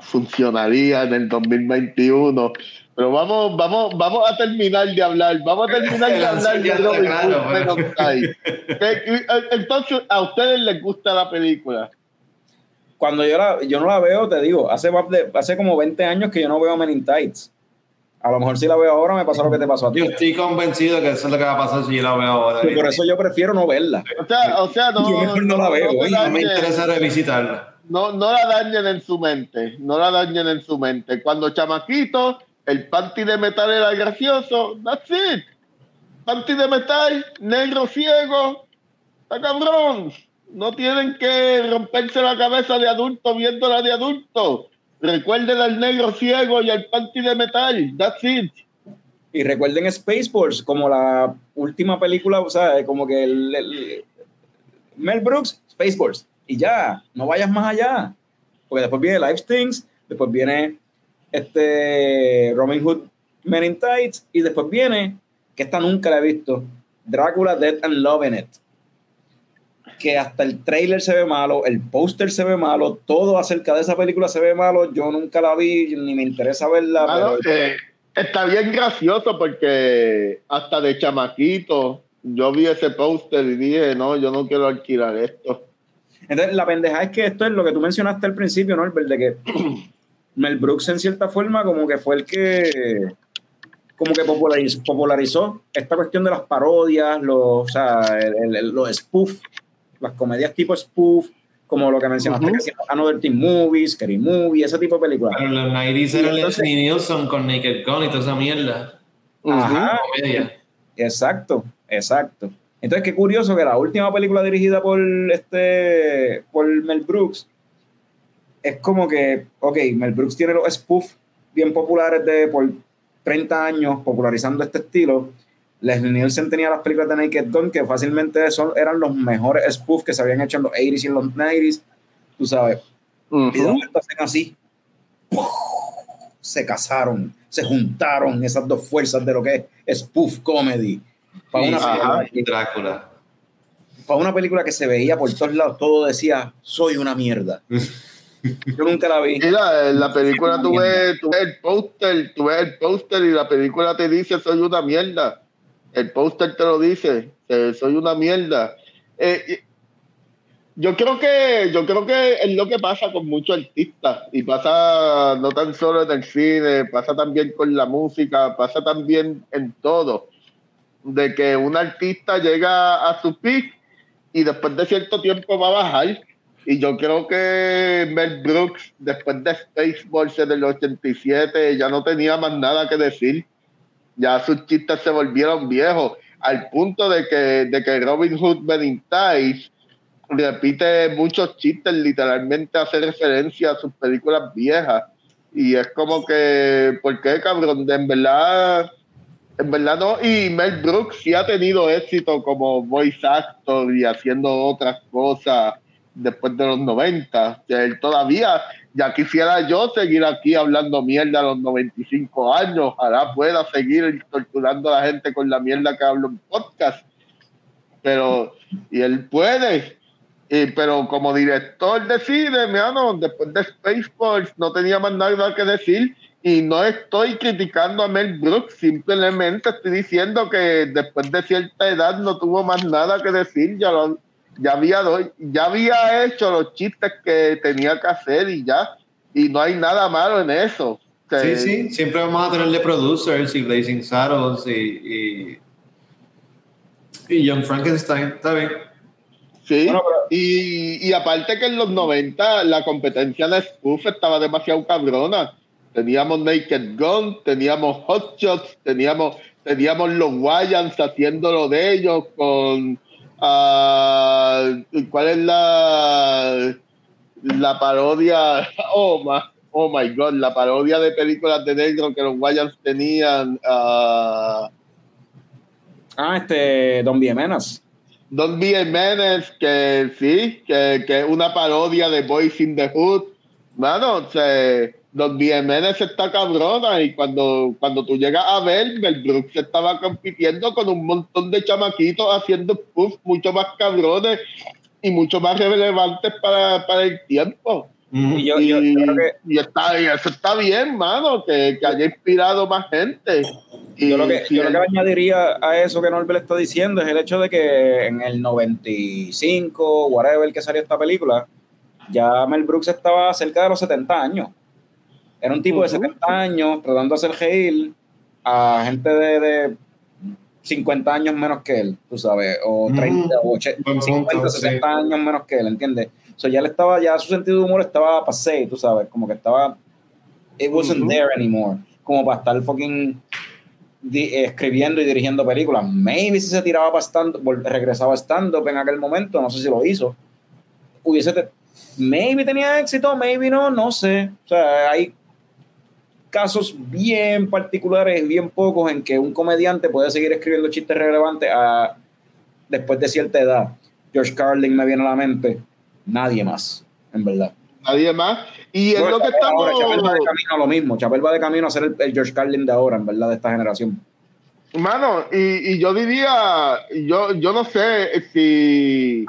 funcionaría en el 2021 pero vamos, vamos, vamos a terminar de hablar, vamos a terminar de hablar de Robin Hood Entonces, ¿a ustedes les gusta la película? Cuando yo, la, yo no la veo, te digo, hace, hace como 20 años que yo no veo Men in Tights. A lo mejor si la veo ahora me pasa lo que te pasó a ti. Yo estoy convencido que eso es lo que va a pasar si yo la veo ahora. por eso yo prefiero no verla. O sea, o sea no, yo no, no, la veo. No, me interesa revisitarla. No, no la dañen en su mente. No la dañen en su mente. Cuando chamaquito el panty de metal era gracioso, that's it. Panty de metal, negro ciego, está cabrón. No tienen que romperse la cabeza de adulto viéndola de adulto. Recuerden al negro ciego y al panty de metal. That's it. Y recuerden Spaceballs como la última película, o sea, como que el, Mel Brooks, Spaceballs. Y ya, no vayas más allá. Porque después viene Life Things, después viene este Robin Hood Men in Tights, y después viene, que esta nunca la he visto, Drácula Dead and Loving It que hasta el trailer se ve malo, el póster se ve malo, todo acerca de esa película se ve malo. Yo nunca la vi, ni me interesa verla. Eh, está bien gracioso porque hasta de chamaquito yo vi ese póster y dije, no, yo no quiero alquilar esto. Entonces, la pendeja es que esto es lo que tú mencionaste al principio, ¿no? El de que Mel Brooks, en cierta forma, como que fue el que como que popularizó, popularizó esta cuestión de las parodias, los, o sea, los spoof las comedias tipo spoof, como lo que mencionaste, uh -huh. que Another Teen Movies, Scary Movie, ese tipo de películas. Pero los 90s era Leslie Nielsen con Naked Gun y toda esa mierda. Ajá. Exacto, exacto. Entonces, qué curioso que la última película dirigida por este por Mel Brooks es como que, ok, Mel Brooks tiene los spoof bien populares de por 30 años popularizando este estilo, Leslie Nielsen tenía las películas de Naked Gun que fácilmente son, eran los mejores spoof que se habían hecho en los 80s y en los 90s, tú sabes. Uh -huh. Y de momento hacen así. Se casaron, se juntaron esas dos fuerzas de lo que es spoof comedy. Para una, Ajá, Drácula. para una película que se veía por todos lados, todo decía, soy una mierda. Yo nunca la vi. Mira, en la película tú ves, tú ves el póster, tú ves el póster y la película te dice soy una mierda. El póster te lo dice, eh, soy una mierda. Eh, yo creo que yo creo que es lo que pasa con muchos artistas y pasa no tan solo en el cine, pasa también con la música, pasa también en todo, de que un artista llega a su peak y después de cierto tiempo va a bajar. Y yo creo que Mel Brooks, después de Spaceballs en el 87, ya no tenía más nada que decir ya sus chistes se volvieron viejos, al punto de que, de que Robin Hood Benitice repite muchos chistes, literalmente hace referencia a sus películas viejas. Y es como que, ¿por qué, cabrón? En verdad, en verdad no. Y Mel Brooks sí ha tenido éxito como voice actor y haciendo otras cosas después de los 90. Que él todavía, ya quisiera yo seguir aquí hablando mierda a los 95 años. Ojalá pueda seguir torturando a la gente con la mierda que hablo en podcast. Pero, y él puede. Y, pero como director de cine, mano, después de Spaceballs no tenía más nada que decir. Y no estoy criticando a Mel Brooks, simplemente estoy diciendo que después de cierta edad no tuvo más nada que decir. Ya lo, ya había, ya había hecho los chistes que tenía que hacer y ya, y no hay nada malo en eso. Sí, sí, siempre vamos a tenerle producers y Blazing Saddles y, y, y John Frankenstein, está bien. Sí, bueno, y, y, aparte que en los 90 la competencia de Spoof estaba demasiado cabrona. Teníamos Naked Gun, teníamos Hot Shots, teníamos, teníamos los Wayans haciéndolo de ellos con Uh, ¿Cuál es la, la parodia? Oh my, oh my God, la parodia de películas de negro que los Wayans tenían. Uh, ah, este, Don. Menace. Don. Menace, que sí, que, que es una parodia de Boys in the Hood. Bueno, se Don Jiménez está cabrona y cuando, cuando tú llegas a ver, Mel Brooks estaba compitiendo con un montón de chamaquitos haciendo puff mucho más cabrones y mucho más relevantes para, para el tiempo. Y, yo, y, yo, yo que... y, está, y eso está bien, mano, que, que haya inspirado más gente. Y yo lo que, yo lo que añadiría a eso que Norbert está diciendo es el hecho de que en el 95, whatever que salió esta película, ya Mel Brooks estaba cerca de los 70 años. Era un tipo uh -huh. de 70 años tratando de hacer reír a gente de, de, 50 años menos que él, tú sabes, o 30, uh -huh. o 80, 50, 60 sí. años menos que él, ¿entiendes? O sea, ya él estaba, ya su sentido de humor estaba pasé, tú sabes, como que estaba, it wasn't uh -huh. there anymore, como para estar fucking escribiendo y dirigiendo películas. Maybe si se tiraba para stand regresaba a stand-up en aquel momento, no sé si lo hizo, hubiese, maybe tenía éxito, maybe no, no sé. O sea, hay casos bien particulares, bien pocos, en que un comediante puede seguir escribiendo chistes relevantes a, después de cierta edad. George Carlin me viene a la mente, nadie más, en verdad. Nadie más. Y es lo que estamos. Chapel va de camino a lo mismo. Chapel va de camino a ser el, George Carlin de ahora, en verdad, de esta generación. Mano, y, y yo diría, yo, yo no sé si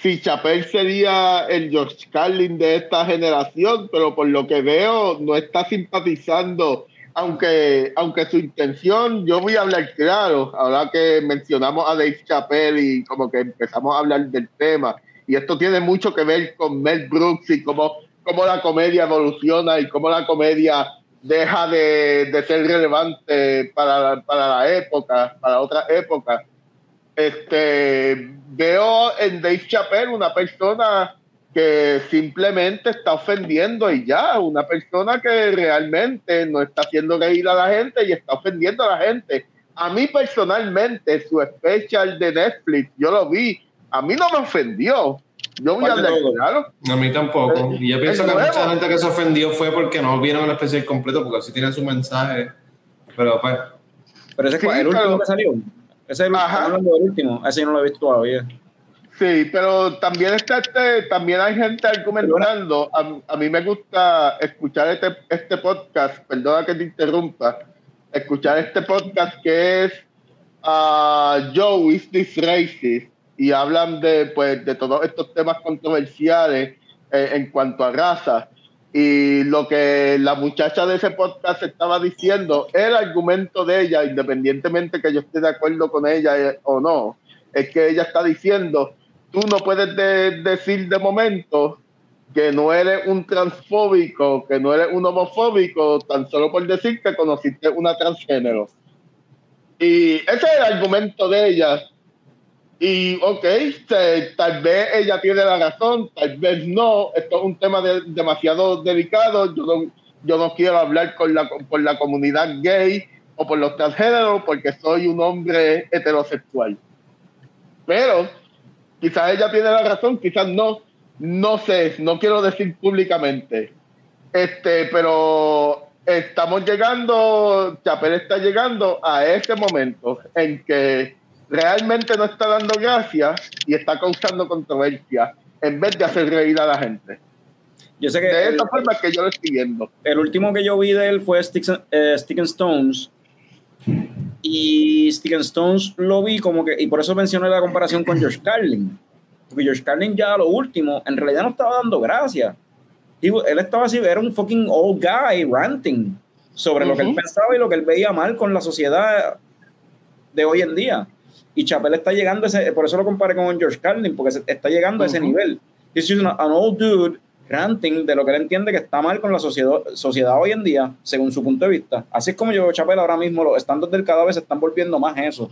si Chapel sería el George Carlin de esta generación, pero por lo que veo no está simpatizando, aunque, aunque su intención, yo voy a hablar claro, ahora que mencionamos a Dave Chapel y como que empezamos a hablar del tema, y esto tiene mucho que ver con Mel Brooks y cómo, cómo la comedia evoluciona y cómo la comedia deja de, de ser relevante para, para la época, para otra época. Este, veo en Dave Chappelle una persona que simplemente está ofendiendo y ya, una persona que realmente no está haciendo reír a la gente y está ofendiendo a la gente. A mí personalmente, su especial de Netflix, yo lo vi, a mí no me ofendió. Yo voy a claro. A mí tampoco. Y yo pienso que mucha gente que se ofendió fue porque no vieron el especial completo, porque así tiene su mensaje. Pero pues. Pero ese es el último que salió. Ese es el, último. Ese yo no lo he visto todavía. Sí, pero también está este, también hay gente argumentando. A, mí me gusta escuchar este, este podcast, perdona que te interrumpa, escuchar este podcast que es uh, Joe is this racist y hablan de pues de todos estos temas controversiales eh, en cuanto a raza. Y lo que la muchacha de ese podcast estaba diciendo, el argumento de ella, independientemente que yo esté de acuerdo con ella eh, o no, es que ella está diciendo tú no puedes decir de momento que no eres un transfóbico, que no eres un homofóbico, tan solo por decir que conociste una transgénero. Y ese es el argumento de ella. Y, ok, tal vez ella tiene la razón, tal vez no. Esto es un tema demasiado delicado. Yo no, yo no quiero hablar con la, por la comunidad gay o por los transgéneros porque soy un hombre heterosexual. Pero Quizás ella tiene la razón, quizás no. No sé, no quiero decir públicamente. Este, pero estamos llegando, Chapel está llegando a ese momento en que realmente no está dando gracias y está causando controversia en vez de hacer reír a la gente. Yo sé que de esta forma que yo lo estoy viendo. El último que yo vi de él fue Sticks, eh, Stick and Stones, y Steven Stones lo vi como que, y por eso mencioné la comparación con George Carlin. Porque George Carlin ya lo último, en realidad no estaba dando gracias. Él estaba así, era un fucking old guy ranting sobre lo que él pensaba y lo que él veía mal con la sociedad de hoy en día. Y Chappelle está llegando a ese, por eso lo comparé con George Carlin, porque está llegando a ese nivel. He's just an old dude ranting de lo que él entiende que está mal con la sociedad, sociedad hoy en día, según su punto de vista. Así es como yo, Chapel, ahora mismo los estándares del cadáver se están volviendo más eso.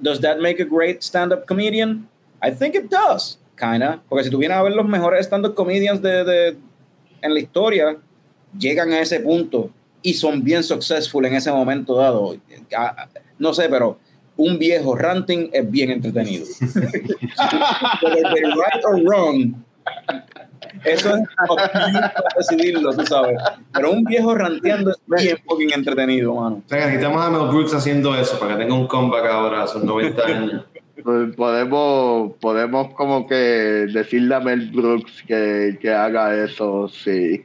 Does that make a great stand-up comedian? I think it does, kinda. Porque si tú vienes a ver los mejores stand-up comedians de, de, en la historia, llegan a ese punto y son bien successful en ese momento dado. No sé, pero un viejo ranting es bien entretenido. right or wrong, eso es para decidirlo, tú sabes. Pero un viejo ranteando es bien fucking entretenido, mano. O sea, necesitamos a Mel Brooks haciendo eso para que tenga un comeback ahora a sus 90 años. Pues podemos, podemos como que decirle a Mel Brooks que, que haga eso, sí.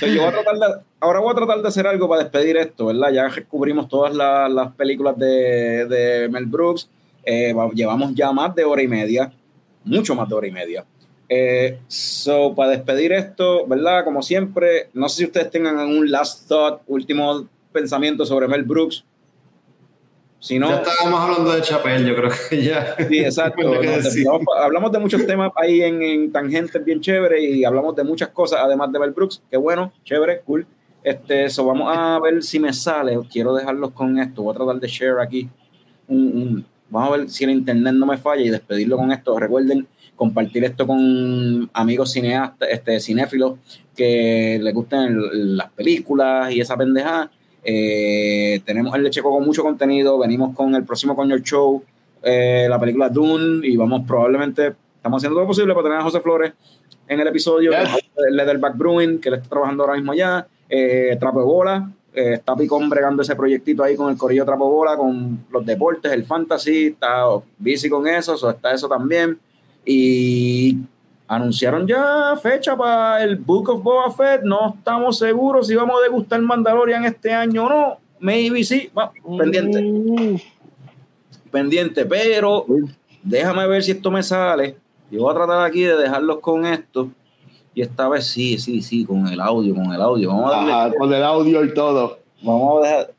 Yo voy a tratar de, ahora voy a tratar de hacer algo para despedir esto, ¿verdad? Ya descubrimos todas las películas de, de Mel Brooks. Eh, llevamos ya más de hora y media, mucho más de hora y media. Eh, so, para despedir esto, ¿verdad? Como siempre, no sé si ustedes tengan un last thought, último pensamiento sobre Mel Brooks. Si no, ya estábamos hablando de Chapel, yo creo que ya. Sí, exacto. hablamos, de muchos temas ahí en, en, tangentes bien chévere y hablamos de muchas cosas, además de Mel Brooks. Qué bueno, chévere, cool. Este, eso, vamos a ver si me sale. Quiero dejarlos con esto. Voy a tratar de share aquí. vamos a ver si el internet no me falla y despedirlo con esto. Recuerden compartir esto con amigos cineastas, este, cinéfilos que les gusten las películas y esa pendeja. Eh, tenemos el Lecheco con mucho contenido. Venimos con el próximo Coño Show, eh, la película Dune, y vamos probablemente estamos haciendo todo lo posible para tener a José Flores en el episodio, yes. Back Brewing, que le está trabajando ahora mismo allá, eh, Trapo de Bola, eh, está Picón bregando ese proyectito ahí con el Corillo Trapo Bola, con los deportes, el fantasy, está busy con eso, o está eso también. Y anunciaron ya fecha para el Book of Boba Fett. No estamos seguros si vamos a degustar Mandalorian este año o no. Maybe sí, pendiente. Mm. Pendiente, pero déjame ver si esto me sale. Yo voy a tratar aquí de dejarlos con esto. Y esta vez sí, sí, sí, con el audio, con el audio. Vamos a darle, con el audio y todo. Vamos a dejar.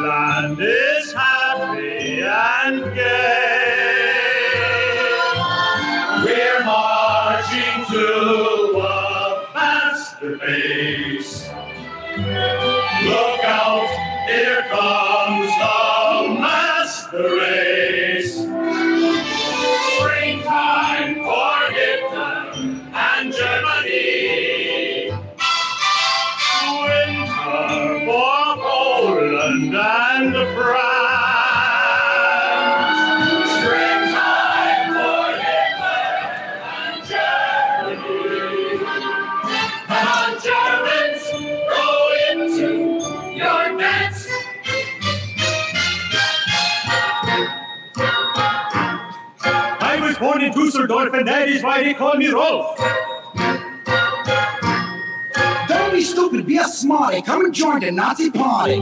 Deutschland is happy and gay. We're marching to a faster pace. Look out, here comes Rudolph, and that is why they call me Rolf. Don't be stupid, be a smarty. Come and join the Nazi party.